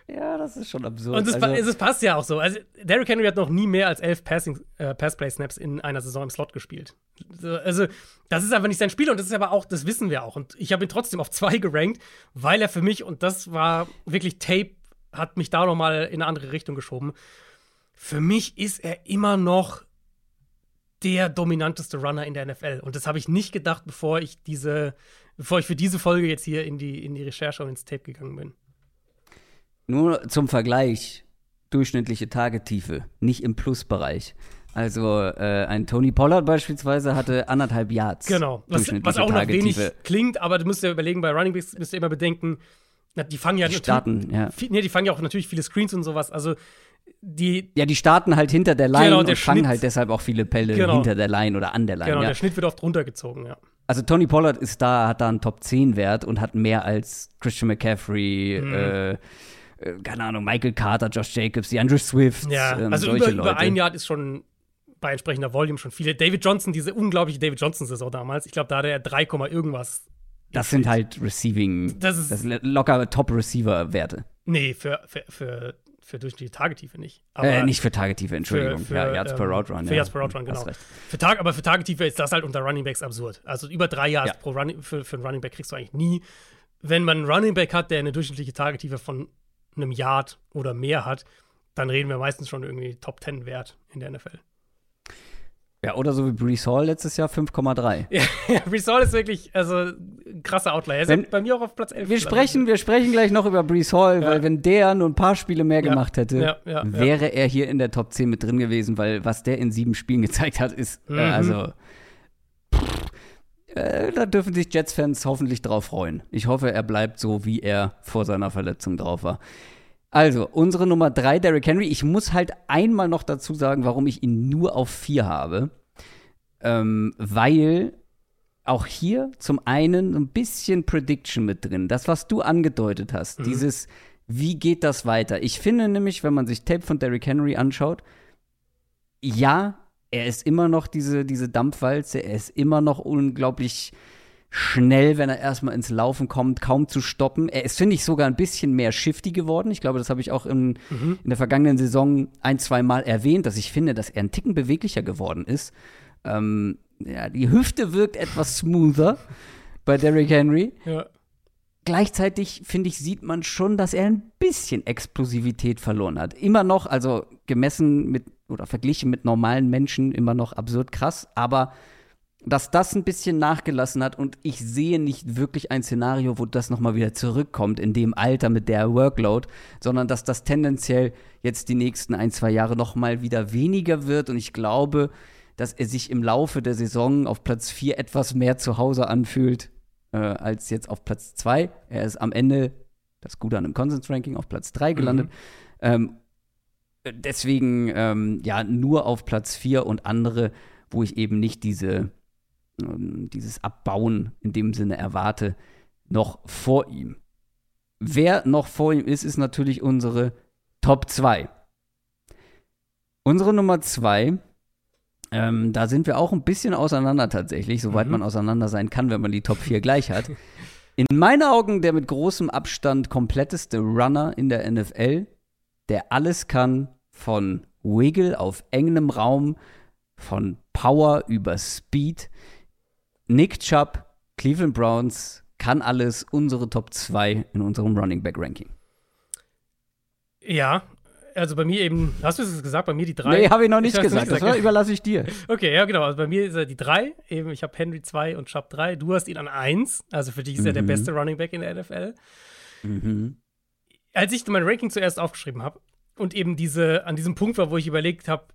Ja, das ist schon absurd. Und es, also, es passt ja auch so. Also, Derrick Henry hat noch nie mehr als elf Passing, äh, Pass-Play-Snaps in einer Saison im Slot gespielt. Also, das ist einfach nicht sein Spiel und das ist aber auch, das wissen wir auch. Und ich habe ihn trotzdem auf zwei gerankt, weil er für mich, und das war wirklich Tape, hat mich da nochmal in eine andere Richtung geschoben. Für mich ist er immer noch der dominanteste Runner in der NFL. Und das habe ich nicht gedacht, bevor ich diese, bevor ich für diese Folge jetzt hier in die, in die Recherche und ins Tape gegangen bin. Nur zum Vergleich, durchschnittliche Tagetiefe, nicht im Plusbereich. Also äh, ein Tony Pollard beispielsweise hatte anderthalb Yards. Genau, was, was auch noch wenig klingt, aber du musst ja überlegen, bei Running Backs müsst ihr immer bedenken, die fangen ja die starten, ja. Viel, nee, die fangen ja auch natürlich viele Screens und sowas. Also die. Ja, die starten halt hinter der Line genau, und fangen Schnitt, halt deshalb auch viele Pelle genau. hinter der Line oder an der Line. Genau, ja. der Schnitt wird oft runtergezogen, ja. Also Tony Pollard ist da, hat da einen Top 10 Wert und hat mehr als Christian McCaffrey, mhm. äh, äh keine Ahnung, Michael Carter, Josh Jacobs, die Andrew Swift. Ja, ähm, also über, über, ein Jahr ist schon bei entsprechender Volume schon viele. David Johnson, diese unglaubliche David Johnson-Saison damals, ich glaube, da hatte er 3, irgendwas. Das sind halt Receiving, das, ist, das sind locker Top-Receiver-Werte. Nee, für, für, für für durchschnittliche Tagetiefe nicht. Aber äh, nicht für Tagetiefe, Entschuldigung. Für, für, ja, Yards ähm, per Route Run. Für ja. Yards per Route Run, genau. Für Tag, aber für Tagetiefe ist das halt unter Running Backs absurd. Also über drei Yards ja. pro Running, für, für einen Running Back kriegst du eigentlich nie. Wenn man einen Running Back hat, der eine durchschnittliche Tagetiefe von einem Yard oder mehr hat, dann reden wir meistens schon irgendwie Top 10 Wert in der NFL. Ja, oder so wie Brees Hall letztes Jahr 5,3. ja, Brees Hall ist wirklich, also ein krasser Outlier. Er ist wenn, bei mir auch auf Platz 11. Wir sprechen, wir sprechen gleich noch über Brees Hall, ja. weil wenn der nur ein paar Spiele mehr ja. gemacht hätte, ja, wäre er hier in der Top 10 mit drin gewesen, weil was der in sieben Spielen gezeigt hat, ist, äh, mhm. äh, also äh, da dürfen sich Jets-Fans hoffentlich drauf freuen. Ich hoffe, er bleibt so, wie er vor seiner Verletzung drauf war. Also, unsere Nummer drei, Derrick Henry. Ich muss halt einmal noch dazu sagen, warum ich ihn nur auf vier habe. Ähm, weil auch hier zum einen ein bisschen Prediction mit drin. Das, was du angedeutet hast, mhm. dieses, wie geht das weiter? Ich finde nämlich, wenn man sich Tape von Derrick Henry anschaut, ja, er ist immer noch diese, diese Dampfwalze, er ist immer noch unglaublich schnell, wenn er erstmal ins Laufen kommt, kaum zu stoppen. Er ist, finde ich, sogar ein bisschen mehr shifty geworden. Ich glaube, das habe ich auch in, mhm. in der vergangenen Saison ein, zwei Mal erwähnt, dass ich finde, dass er ein Ticken beweglicher geworden ist. Ähm, ja, die Hüfte wirkt etwas smoother bei Derrick Henry. Ja. Gleichzeitig, finde ich, sieht man schon, dass er ein bisschen Explosivität verloren hat. Immer noch, also gemessen mit oder verglichen mit normalen Menschen, immer noch absurd krass, aber dass das ein bisschen nachgelassen hat und ich sehe nicht wirklich ein Szenario, wo das nochmal wieder zurückkommt in dem Alter mit der Workload, sondern dass das tendenziell jetzt die nächsten ein, zwei Jahre nochmal wieder weniger wird und ich glaube, dass er sich im Laufe der Saison auf Platz 4 etwas mehr zu Hause anfühlt äh, als jetzt auf Platz 2. Er ist am Ende, das Gute an einem Consens-Ranking, auf Platz 3 gelandet. Mhm. Ähm, deswegen ähm, ja nur auf Platz 4 und andere, wo ich eben nicht diese ähm, dieses Abbauen in dem Sinne erwarte, noch vor ihm. Wer noch vor ihm ist, ist natürlich unsere Top 2. Unsere Nummer 2, ähm, da sind wir auch ein bisschen auseinander tatsächlich, soweit mhm. man auseinander sein kann, wenn man die Top 4 gleich hat. In meinen Augen der mit großem Abstand kompletteste Runner in der NFL, der alles kann, von Wiggle auf engem Raum, von Power über Speed, Nick Chubb, Cleveland Browns, kann alles unsere Top 2 in unserem Running Back Ranking. Ja, also bei mir eben, hast du es gesagt, bei mir die 3? Nee, habe ich noch nicht ich gesagt, nicht gesagt, das überlasse ich dir. Okay, ja genau, also bei mir ist er die 3, eben ich habe Henry 2 und Chubb 3, du hast ihn an 1, also für dich ist mhm. er der mhm. beste Running Back in der NFL. Mhm. Als ich mein Ranking zuerst aufgeschrieben habe und eben diese, an diesem Punkt war, wo ich überlegt habe,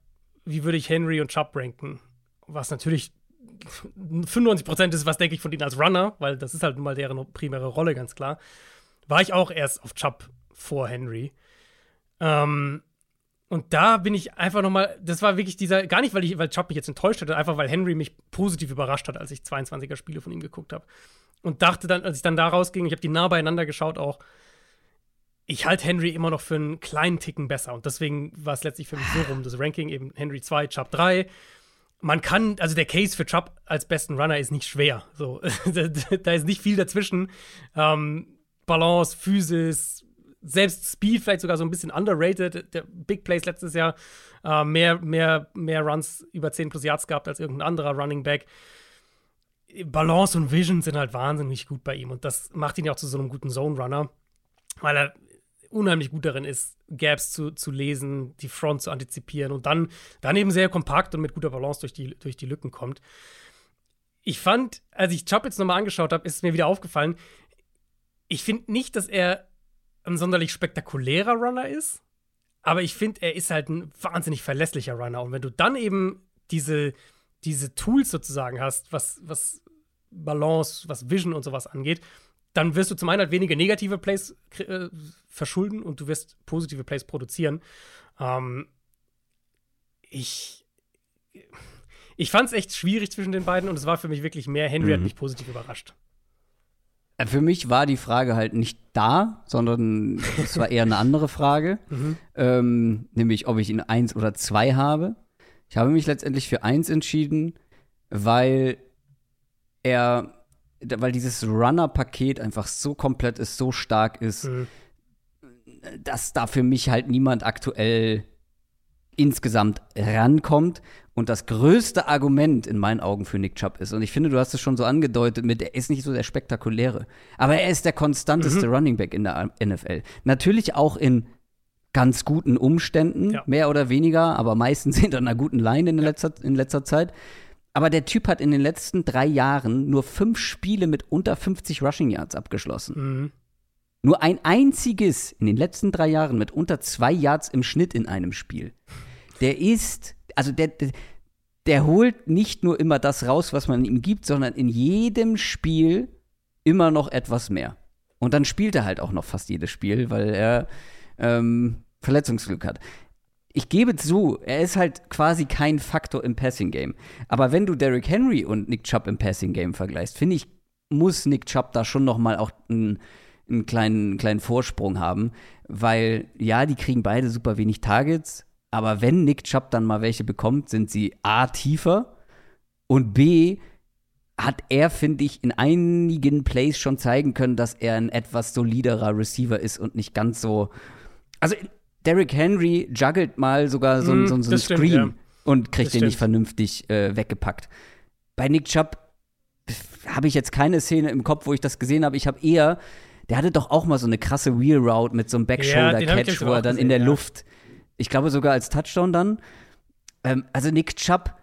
wie würde ich Henry und Chubb ranken, was natürlich 95% ist, was denke ich von ihnen als Runner, weil das ist halt nun mal deren primäre Rolle, ganz klar. War ich auch erst auf Chubb vor Henry. Ähm, und da bin ich einfach nochmal, das war wirklich dieser, gar nicht, weil ich, weil Chubb mich jetzt enttäuscht hatte, einfach weil Henry mich positiv überrascht hat, als ich 22er Spiele von ihm geguckt habe. Und dachte dann, als ich dann da rausging, ich habe die nah beieinander geschaut auch, ich halte Henry immer noch für einen kleinen Ticken besser. Und deswegen war es letztlich für mich so rum, das Ranking eben Henry 2, Chubb 3 man kann, also der Case für Chubb als besten Runner ist nicht schwer. So, da ist nicht viel dazwischen. Ähm, Balance, Physis, selbst Speed vielleicht sogar so ein bisschen underrated. Der Big Plays letztes Jahr äh, mehr, mehr, mehr Runs über 10 plus Yards gehabt als irgendein anderer Running Back. Balance und Vision sind halt wahnsinnig gut bei ihm und das macht ihn ja auch zu so einem guten Zone Runner, weil er unheimlich gut darin ist, Gaps zu, zu lesen, die Front zu antizipieren und dann, dann eben sehr kompakt und mit guter Balance durch die, durch die Lücken kommt. Ich fand, als ich Chubb jetzt nochmal angeschaut habe, ist mir wieder aufgefallen, ich finde nicht, dass er ein sonderlich spektakulärer Runner ist, aber ich finde, er ist halt ein wahnsinnig verlässlicher Runner. Und wenn du dann eben diese, diese Tools sozusagen hast, was, was Balance, was Vision und sowas angeht, dann wirst du zum einen halt weniger negative Plays äh, verschulden und du wirst positive Plays produzieren. Ähm, ich ich fand es echt schwierig zwischen den beiden und es war für mich wirklich mehr. Henry mhm. hat mich positiv überrascht. Äh, für mich war die Frage halt nicht da, sondern es war eher eine andere Frage. Mhm. Ähm, nämlich, ob ich ihn eins oder zwei habe. Ich habe mich letztendlich für eins entschieden, weil er, weil dieses Runner-Paket einfach so komplett ist, so stark ist, mhm. dass da für mich halt niemand aktuell insgesamt rankommt. Und das größte Argument in meinen Augen für Nick Chubb ist, und ich finde, du hast es schon so angedeutet, mit, er ist nicht so der spektakuläre, aber er ist der konstanteste mhm. Running Back in der NFL. Natürlich auch in ganz guten Umständen, ja. mehr oder weniger, aber meistens hinter einer guten Line in, letzter, in letzter Zeit. Aber der Typ hat in den letzten drei Jahren nur fünf Spiele mit unter 50 Rushing Yards abgeschlossen. Mhm. Nur ein einziges in den letzten drei Jahren mit unter zwei Yards im Schnitt in einem Spiel. Der ist also der, der, der holt nicht nur immer das raus, was man ihm gibt, sondern in jedem Spiel immer noch etwas mehr. Und dann spielt er halt auch noch fast jedes Spiel, weil er ähm, Verletzungsglück hat. Ich gebe zu, er ist halt quasi kein Faktor im Passing Game. Aber wenn du Derrick Henry und Nick Chubb im Passing Game vergleichst, finde ich, muss Nick Chubb da schon noch mal auch einen, einen kleinen, kleinen Vorsprung haben, weil ja, die kriegen beide super wenig Targets, aber wenn Nick Chubb dann mal welche bekommt, sind sie A, tiefer und B, hat er, finde ich, in einigen Plays schon zeigen können, dass er ein etwas soliderer Receiver ist und nicht ganz so. Also, Derrick Henry juggelt mal sogar so, mm, so, so einen Screen stimmt, ja. und kriegt das den stimmt. nicht vernünftig äh, weggepackt. Bei Nick Chubb habe ich jetzt keine Szene im Kopf, wo ich das gesehen habe. Ich habe eher, der hatte doch auch mal so eine krasse Wheel Route mit so einem Backshoulder-Catch, ja, wo er dann gesehen, in der ja. Luft ich glaube sogar als Touchdown dann. Ähm, also Nick Chubb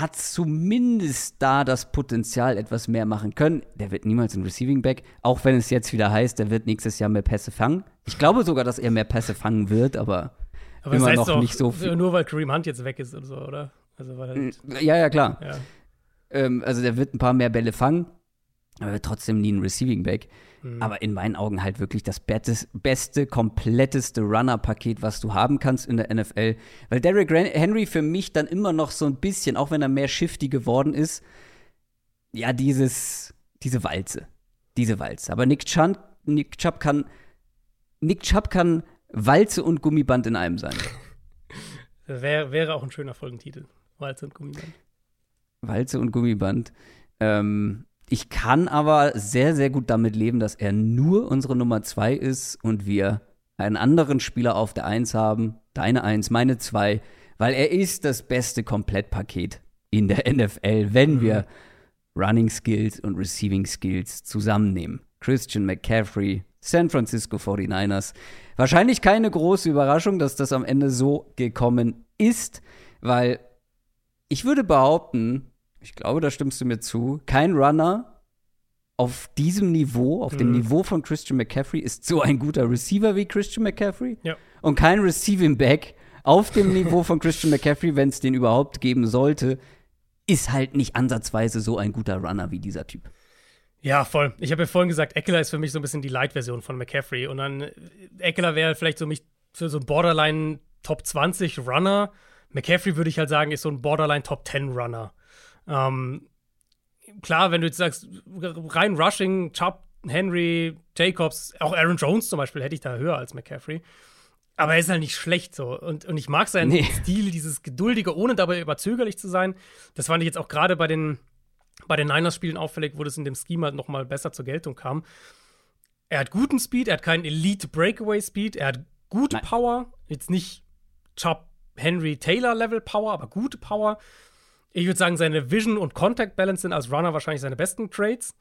hat zumindest da das Potenzial, etwas mehr machen können. Der wird niemals ein Receiving Back, auch wenn es jetzt wieder heißt, der wird nächstes Jahr mehr Pässe fangen. Ich glaube sogar, dass er mehr Pässe fangen wird, aber, aber immer noch nicht so viel. Nur weil Kareem Hunt jetzt weg ist oder so, oder? Also, halt ja, ja, klar. Ja. Ähm, also der wird ein paar mehr Bälle fangen, aber wird trotzdem nie ein Receiving Back. Mhm. Aber in meinen Augen halt wirklich das beste, kompletteste Runner-Paket, was du haben kannst in der NFL. Weil Derrick Henry für mich dann immer noch so ein bisschen, auch wenn er mehr shifty geworden ist, ja, dieses, diese Walze. Diese Walze. Aber Nick, Chun, Nick Chubb kann, Nick Chubb kann Walze und Gummiband in einem sein. Wär, wäre auch ein schöner Folgentitel. Walze und Gummiband. Walze und Gummiband. Ähm, ich kann aber sehr, sehr gut damit leben, dass er nur unsere Nummer zwei ist und wir einen anderen Spieler auf der Eins haben. Deine Eins, meine zwei, weil er ist das beste Komplettpaket in der NFL, wenn wir Running Skills und Receiving Skills zusammennehmen. Christian McCaffrey, San Francisco 49ers. Wahrscheinlich keine große Überraschung, dass das am Ende so gekommen ist, weil ich würde behaupten, ich glaube, da stimmst du mir zu, kein Runner auf diesem Niveau, auf mhm. dem Niveau von Christian McCaffrey, ist so ein guter Receiver wie Christian McCaffrey. Ja. Und kein Receiving Back auf dem Niveau von Christian McCaffrey, wenn es den überhaupt geben sollte, ist halt nicht ansatzweise so ein guter Runner wie dieser Typ. Ja, voll. Ich habe ja vorhin gesagt, Eckler ist für mich so ein bisschen die Light-Version von McCaffrey. Und dann Eckler wäre vielleicht so mich für so ein Borderline Top 20 Runner. McCaffrey würde ich halt sagen, ist so ein Borderline Top 10 Runner. Ähm, klar, wenn du jetzt sagst, rein Rushing, Chubb, Henry, Jacobs, auch Aaron Jones zum Beispiel, hätte ich da höher als McCaffrey. Aber er ist halt nicht schlecht so. Und, und ich mag seinen nee. Stil, dieses Geduldige, ohne dabei überzögerlich zu sein. Das fand ich jetzt auch gerade bei den, bei den Niners-Spielen auffällig, wo das in dem Scheme halt noch mal besser zur Geltung kam. Er hat guten Speed, er hat keinen Elite-Breakaway-Speed, er hat gute Nein. Power. Jetzt nicht Chubb, Henry, Taylor-Level Power, aber gute Power. Ich würde sagen, seine Vision und Contact Balance sind als Runner wahrscheinlich seine besten Traits.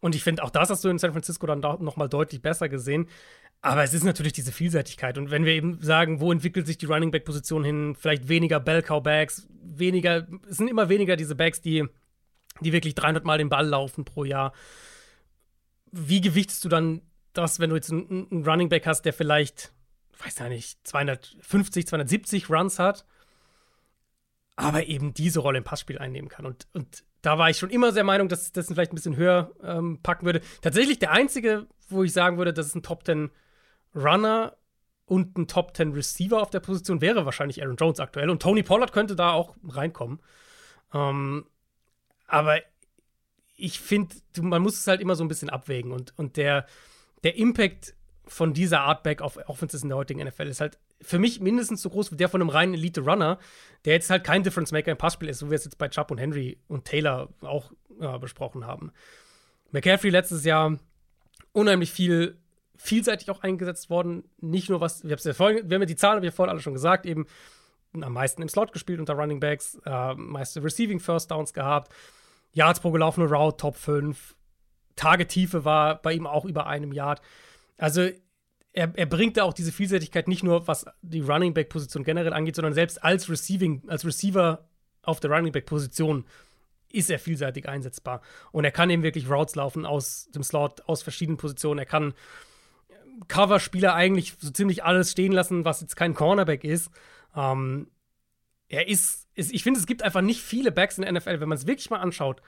Und ich finde, auch das hast du in San Francisco dann noch mal deutlich besser gesehen. Aber es ist natürlich diese Vielseitigkeit. Und wenn wir eben sagen, wo entwickelt sich die Running Back Position hin, vielleicht weniger Bell Cow Bags, weniger, es sind immer weniger diese Bags, die, die wirklich 300 Mal den Ball laufen pro Jahr. Wie gewichtest du dann das, wenn du jetzt einen, einen Running Back hast, der vielleicht, weiß ja nicht, 250, 270 Runs hat? Aber eben diese Rolle im Passspiel einnehmen kann. Und, und da war ich schon immer der Meinung, dass das vielleicht ein bisschen höher ähm, packen würde. Tatsächlich der einzige, wo ich sagen würde, das ist ein Top 10 Runner und ein Top 10 Receiver auf der Position, wäre wahrscheinlich Aaron Jones aktuell. Und Tony Pollard könnte da auch reinkommen. Ähm, aber ich finde, man muss es halt immer so ein bisschen abwägen. Und, und der, der Impact von dieser Art Back auf Offenses in der heutigen NFL ist halt für mich mindestens so groß wie der von einem reinen Elite-Runner, der jetzt halt kein Difference-Maker im Passspiel ist, so wie wir es jetzt bei Chubb und Henry und Taylor auch äh, besprochen haben. McCaffrey letztes Jahr unheimlich viel, vielseitig auch eingesetzt worden. Nicht nur was, wir, ja vorhin, wir haben ja die Zahlen, habe ich ja vorhin alle schon gesagt, eben am meisten im Slot gespielt unter Running Backs, äh, meiste Receiving First Downs gehabt, Yards pro gelaufene Route Top 5, Tagetiefe war bei ihm auch über einem Yard. Also er, er bringt da auch diese Vielseitigkeit nicht nur, was die Running Back-Position generell angeht, sondern selbst als Receiving, als Receiver auf der Running Back-Position ist er vielseitig einsetzbar. Und er kann eben wirklich Routes laufen aus dem Slot, aus verschiedenen Positionen. Er kann Cover-Spieler eigentlich so ziemlich alles stehen lassen, was jetzt kein Cornerback ist. Ähm, er ist, ist ich finde, es gibt einfach nicht viele Backs in der NFL, wenn man es wirklich mal anschaut.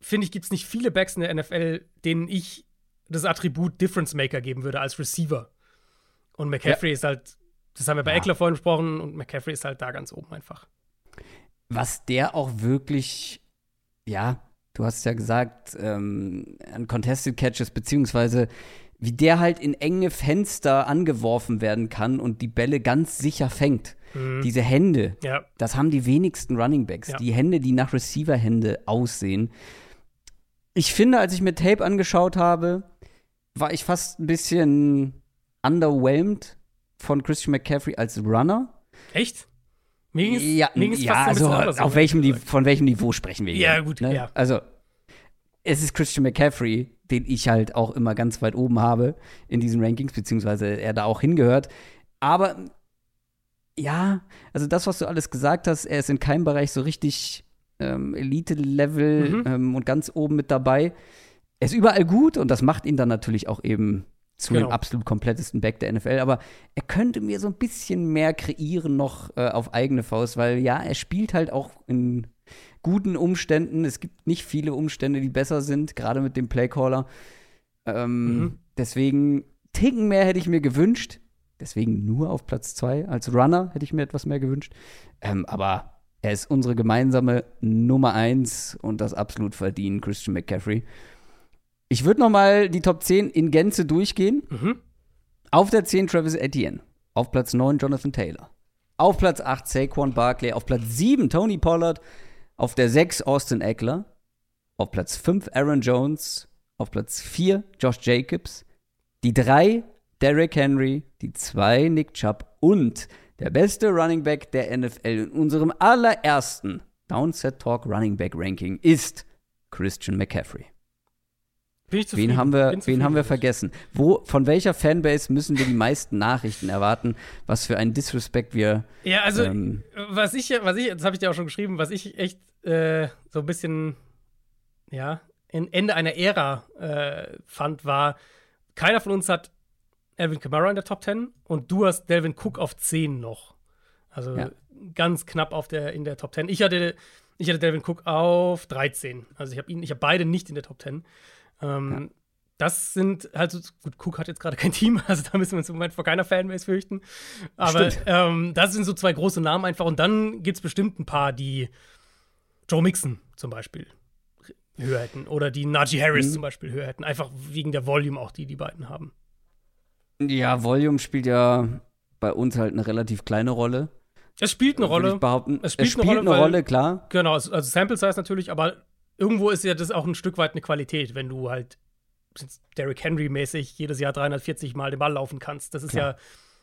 Finde ich, gibt es nicht viele Backs in der NFL, denen ich das Attribut Difference Maker geben würde als Receiver. Und McCaffrey ja. ist halt, das haben wir bei ja. Eckler vorhin gesprochen, und McCaffrey ist halt da ganz oben einfach. Was der auch wirklich, ja, du hast ja gesagt, ähm, an Contested Catches, beziehungsweise wie der halt in enge Fenster angeworfen werden kann und die Bälle ganz sicher fängt. Mhm. Diese Hände, ja. das haben die wenigsten Running Backs. Ja. Die Hände, die nach Receiver-Hände aussehen. Ich finde, als ich mir Tape angeschaut habe, war ich fast ein bisschen underwhelmed von Christian McCaffrey als Runner. Echt? Mir ging es, ja, mir ging's ja also auf welchem von welchem Niveau sprechen wir hier? Ja, gut, ne? ja. Also, es ist Christian McCaffrey, den ich halt auch immer ganz weit oben habe in diesen Rankings, beziehungsweise er da auch hingehört. Aber ja, also das, was du alles gesagt hast, er ist in keinem Bereich so richtig ähm, Elite-Level mhm. ähm, und ganz oben mit dabei. Er ist überall gut und das macht ihn dann natürlich auch eben zu genau. dem absolut komplettesten Back der NFL. Aber er könnte mir so ein bisschen mehr kreieren noch äh, auf eigene Faust, weil ja, er spielt halt auch in guten Umständen. Es gibt nicht viele Umstände, die besser sind, gerade mit dem Playcaller. Ähm, mhm. Deswegen, Ticken mehr hätte ich mir gewünscht. Deswegen nur auf Platz zwei. Als Runner hätte ich mir etwas mehr gewünscht. Ähm, aber er ist unsere gemeinsame Nummer eins und das absolut verdient, Christian McCaffrey. Ich würde noch mal die Top 10 in Gänze durchgehen. Mhm. Auf der 10 Travis Etienne. Auf Platz 9 Jonathan Taylor. Auf Platz 8 Saquon Barkley. Auf Platz 7 Tony Pollard. Auf der 6 Austin Eckler. Auf Platz 5 Aaron Jones. Auf Platz 4 Josh Jacobs. Die 3 Derrick Henry. Die 2 Nick Chubb. Und der beste Running Back der NFL in unserem allerersten Downset Talk Running Back Ranking ist Christian McCaffrey. Wen haben wir, wen haben wir vergessen? Wo, von welcher Fanbase müssen wir die meisten Nachrichten erwarten? Was für ein Disrespect wir. Ja, also, ähm, was ich, was ich, das habe ich dir auch schon geschrieben, was ich echt äh, so ein bisschen, ja, Ende einer Ära äh, fand, war, keiner von uns hat Alvin Kamara in der Top 10 und du hast Delvin Cook auf 10 noch. Also ja. ganz knapp auf der, in der Top 10. Ich hatte, ich hatte Delvin Cook auf 13. Also ich habe ihn, ich habe beide nicht in der Top 10. Ähm, ja. Das sind halt so, gut, Cook hat jetzt gerade kein Team, also da müssen wir uns im Moment vor keiner Fanbase fürchten. Aber ähm, das sind so zwei große Namen einfach. Und dann gibt es bestimmt ein paar, die Joe Mixon zum Beispiel höher hätten. Oder die Najee Harris mhm. zum Beispiel höher hätten. Einfach wegen der Volume auch, die die beiden haben. Ja, Volume spielt ja bei uns halt eine relativ kleine Rolle. Es spielt eine Rolle. Ich behaupten. Es spielt, es spielt eine, Rolle, eine weil, Rolle, klar. Genau, also Sample Size natürlich, aber irgendwo ist ja das auch ein Stück weit eine Qualität, wenn du halt Derrick Henry-mäßig jedes Jahr 340 Mal den Ball laufen kannst. Das ist Klar. ja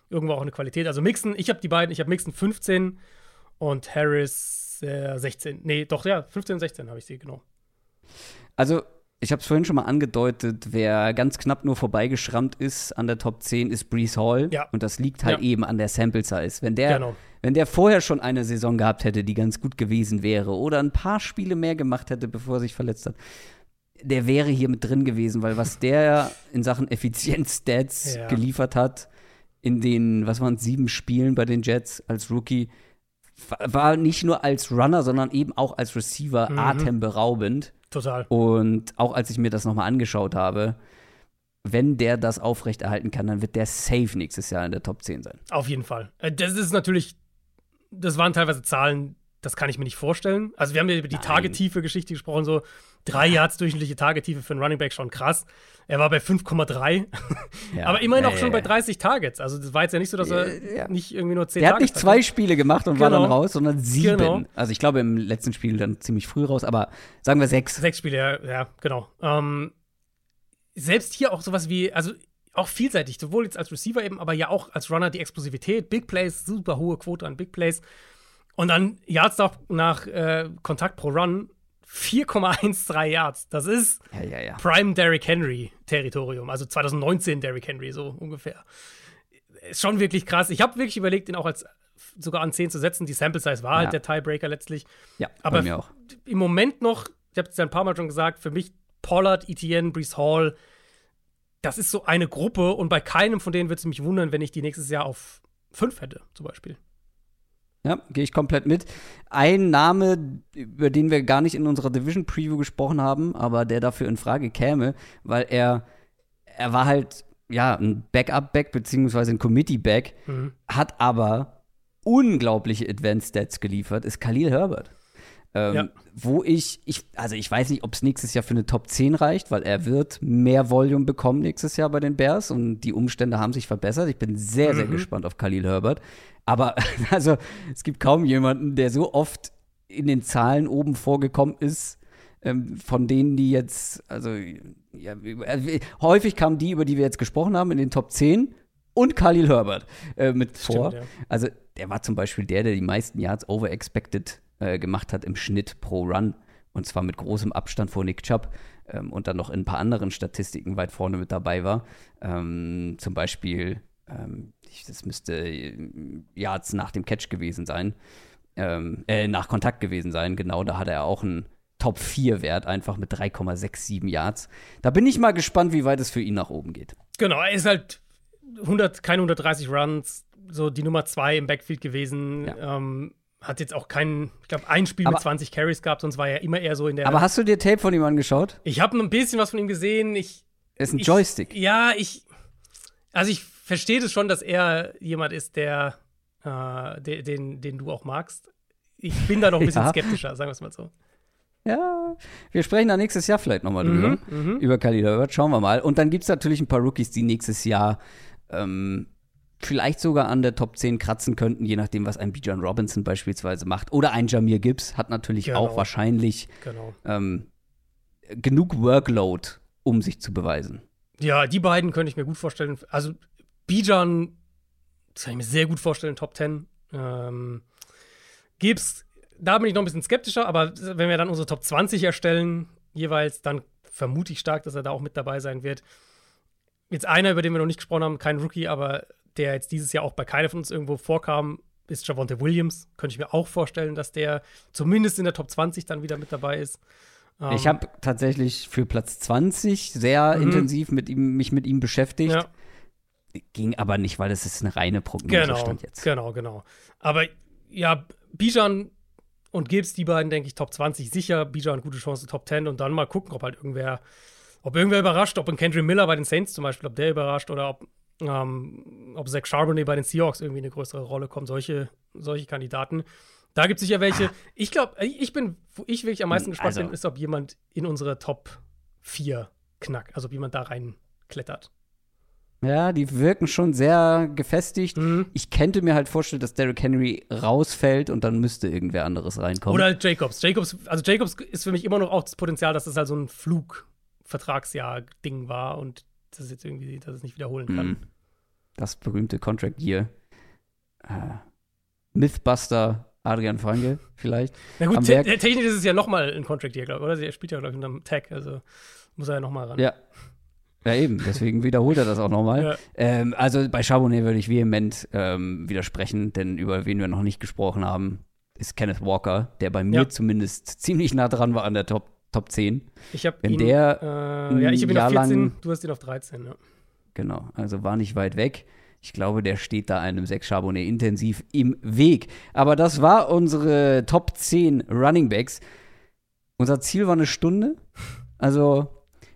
irgendwo auch eine Qualität. Also Mixon, ich habe die beiden, ich habe Mixon 15 und Harris äh, 16. Nee, doch, ja, 15 und 16 habe ich sie, genau. Also, ich habe es vorhin schon mal angedeutet, wer ganz knapp nur vorbeigeschrammt ist an der Top 10, ist Brees Hall. Ja. Und das liegt halt ja. eben an der Sample Size. Wenn der genau wenn der vorher schon eine Saison gehabt hätte, die ganz gut gewesen wäre oder ein paar Spiele mehr gemacht hätte, bevor er sich verletzt hat, der wäre hier mit drin gewesen, weil was der in Sachen Effizienz-Stats ja. geliefert hat, in den, was waren sieben Spielen bei den Jets als Rookie, war nicht nur als Runner, sondern eben auch als Receiver mhm. atemberaubend. Total. Und auch als ich mir das nochmal angeschaut habe, wenn der das aufrechterhalten kann, dann wird der safe nächstes Jahr in der Top 10 sein. Auf jeden Fall. Äh, das ist natürlich, das waren teilweise Zahlen, das kann ich mir nicht vorstellen. Also wir haben ja über die Tagetiefe-Geschichte gesprochen, so drei Yards durchschnittliche Tagetiefe für einen Running Back schon krass. Er war bei 5,3, ja, aber immerhin auch schon bei 30 Targets. Also das war jetzt ja nicht so, dass er ja. nicht irgendwie nur 10 Er hat nicht zwei hatte. Spiele gemacht und genau. war dann genau. raus, sondern sieben. Genau. Also ich glaube im letzten Spiel dann ziemlich früh raus, aber sagen wir sechs. Sechs Spiele, ja, ja genau. Ähm, selbst hier auch sowas wie, also auch vielseitig, sowohl jetzt als Receiver eben, aber ja auch als Runner die Explosivität, Big Plays, super hohe Quote an Big Plays. Und dann Yards nach, nach äh, Kontakt pro Run 4,13 Yards. Das ist ja, ja, ja. Prime Derrick Henry Territorium, also 2019 Derrick Henry so ungefähr. Ist schon wirklich krass. Ich habe wirklich überlegt, ihn auch als sogar an 10 zu setzen. Die Sample Size war halt der Tiebreaker letztlich. Ja, aber mir auch. im Moment noch, ich habe es ja ein paar Mal schon gesagt, für mich Pollard, Etienne, Brees Hall, das ist so eine Gruppe und bei keinem von denen würde es mich wundern, wenn ich die nächstes Jahr auf 5 hätte, zum Beispiel. Ja, gehe ich komplett mit. Ein Name, über den wir gar nicht in unserer Division Preview gesprochen haben, aber der dafür in Frage käme, weil er, er war halt, ja, ein Backup-Back beziehungsweise ein Committee-Back, mhm. hat aber unglaubliche Advanced Stats geliefert, ist Khalil Herbert. Ähm, ja. Wo ich, ich, also ich weiß nicht, ob es nächstes Jahr für eine Top 10 reicht, weil er wird mehr Volume bekommen nächstes Jahr bei den Bears und die Umstände haben sich verbessert. Ich bin sehr, mhm. sehr gespannt auf Khalil Herbert. Aber also es gibt kaum jemanden, der so oft in den Zahlen oben vorgekommen ist, ähm, von denen, die jetzt, also ja, äh, häufig kamen die, über die wir jetzt gesprochen haben, in den Top 10 und Khalil Herbert äh, mit vor. Stimmt, ja. Also der war zum Beispiel der, der die meisten Yards over expected äh, gemacht hat im Schnitt pro Run. Und zwar mit großem Abstand vor Nick Chubb ähm, und dann noch in ein paar anderen Statistiken weit vorne mit dabei war. Ähm, zum Beispiel ähm, das müsste äh, Yards nach dem Catch gewesen sein, ähm, äh, nach Kontakt gewesen sein, genau, da hat er auch einen Top-4-Wert, einfach mit 3,67 Yards. Da bin ich mal gespannt, wie weit es für ihn nach oben geht. Genau, er ist halt 100, keine 130 Runs, so die Nummer 2 im Backfield gewesen. Ja. Ähm, hat jetzt auch keinen, ich glaube, ein Spiel aber, mit 20 Carries gehabt, sonst war er immer eher so in der. Aber hast du dir Tape von ihm angeschaut? Ich habe ein bisschen was von ihm gesehen. Ich, ist ein Joystick. Ich, ja, ich. Also ich verstehe es schon, dass er jemand ist, der äh, den, den, den du auch magst. Ich bin da noch ein bisschen ja. skeptischer, sagen wir es mal so. Ja, wir sprechen da nächstes Jahr vielleicht nochmal mhm, drüber. Mhm. Über Khalil Herbert, schauen wir mal. Und dann gibt es natürlich ein paar Rookies, die nächstes Jahr ähm, vielleicht sogar an der Top 10 kratzen könnten, je nachdem, was ein Bijan Robinson beispielsweise macht. Oder ein Jamir Gibbs hat natürlich genau. auch wahrscheinlich genau. ähm, genug Workload, um sich zu beweisen. Ja, die beiden könnte ich mir gut vorstellen. Also Bijan, das kann ich mir sehr gut vorstellen, Top 10. Ähm, Gibbs, da bin ich noch ein bisschen skeptischer, aber wenn wir dann unsere Top 20 erstellen, jeweils, dann vermute ich stark, dass er da auch mit dabei sein wird. Jetzt einer, über den wir noch nicht gesprochen haben, kein Rookie, aber der jetzt dieses Jahr auch bei keiner von uns irgendwo vorkam, ist Javonte Williams. Könnte ich mir auch vorstellen, dass der zumindest in der Top 20 dann wieder mit dabei ist. ich habe tatsächlich für Platz 20 sehr mhm. intensiv mit ihm, mich mit ihm beschäftigt. Ja. Ging aber nicht, weil das ist eine reine Prognose genau, stand jetzt. Genau, genau. Aber ja, Bijan und Gibbs, die beiden, denke ich, Top 20 sicher. Bijan gute Chance, Top 10 und dann mal gucken, ob halt irgendwer, ob irgendwer überrascht, ob ein Kendrick Miller bei den Saints zum Beispiel, ob der überrascht oder ob, ähm, ob Zach Charbonnet bei den Seahawks irgendwie eine größere Rolle kommt. Solche, solche Kandidaten. Da gibt es sicher welche. Ah. Ich glaube, ich bin, wo ich wirklich am meisten gespannt also. bin, ist, ob jemand in unsere Top 4 knackt. Also ob jemand da reinklettert. Ja, die wirken schon sehr gefestigt. Mhm. Ich könnte mir halt vorstellen, dass Derrick Henry rausfällt und dann müsste irgendwer anderes reinkommen. Oder halt Jacobs. Jacobs, also Jacobs ist für mich immer noch auch das Potenzial, dass das halt so ein Flugvertragsjahr-Ding war und das jetzt irgendwie, dass es nicht wiederholen kann. Mhm. Das berühmte Contract Year. Äh, Mythbuster Adrian Franke vielleicht. Na gut, te technisch ist es ja nochmal ein Contract Year, glaube ich, oder? Er spielt ja, glaube ich, unter einem Tag, also muss er ja nochmal ran. Ja, ja, eben, deswegen wiederholt er das auch nochmal. Ja. Ähm, also bei Charbonnet würde ich vehement ähm, widersprechen, denn über wen wir noch nicht gesprochen haben, ist Kenneth Walker, der bei mir ja. zumindest ziemlich nah dran war an der Top, Top 10. Ich habe ihn, der, äh, ja, ich habe ihn auf 14, lang, du hast ihn auf 13, ja. Genau, also war nicht weit weg. Ich glaube, der steht da einem Sechs Charbonnet intensiv im Weg. Aber das war unsere Top 10 Running Backs. Unser Ziel war eine Stunde. Also,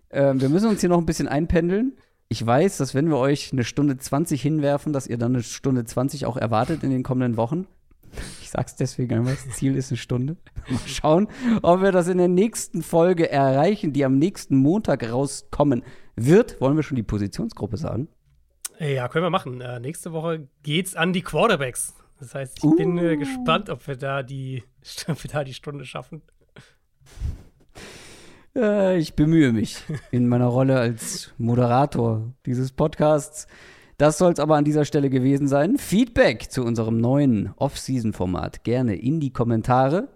äh, wir müssen uns hier noch ein bisschen einpendeln. Ich weiß, dass wenn wir euch eine Stunde 20 hinwerfen, dass ihr dann eine Stunde 20 auch erwartet in den kommenden Wochen. Ich sag's deswegen einmal, das Ziel ist eine Stunde. Mal schauen, ob wir das in der nächsten Folge erreichen, die am nächsten Montag rauskommen wird. Wollen wir schon die Positionsgruppe sagen? Ja, können wir machen. Äh, nächste Woche geht's an die Quarterbacks. Das heißt, ich uh. bin äh, gespannt, ob wir, da die, ob wir da die Stunde schaffen. Äh, ich bemühe mich in meiner Rolle als Moderator dieses Podcasts. Das soll es aber an dieser Stelle gewesen sein. Feedback zu unserem neuen Off-Season-Format gerne in die Kommentare.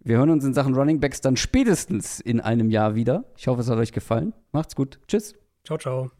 Wir hören uns in Sachen Running Backs dann spätestens in einem Jahr wieder. Ich hoffe, es hat euch gefallen. Macht's gut. Tschüss. Ciao, ciao.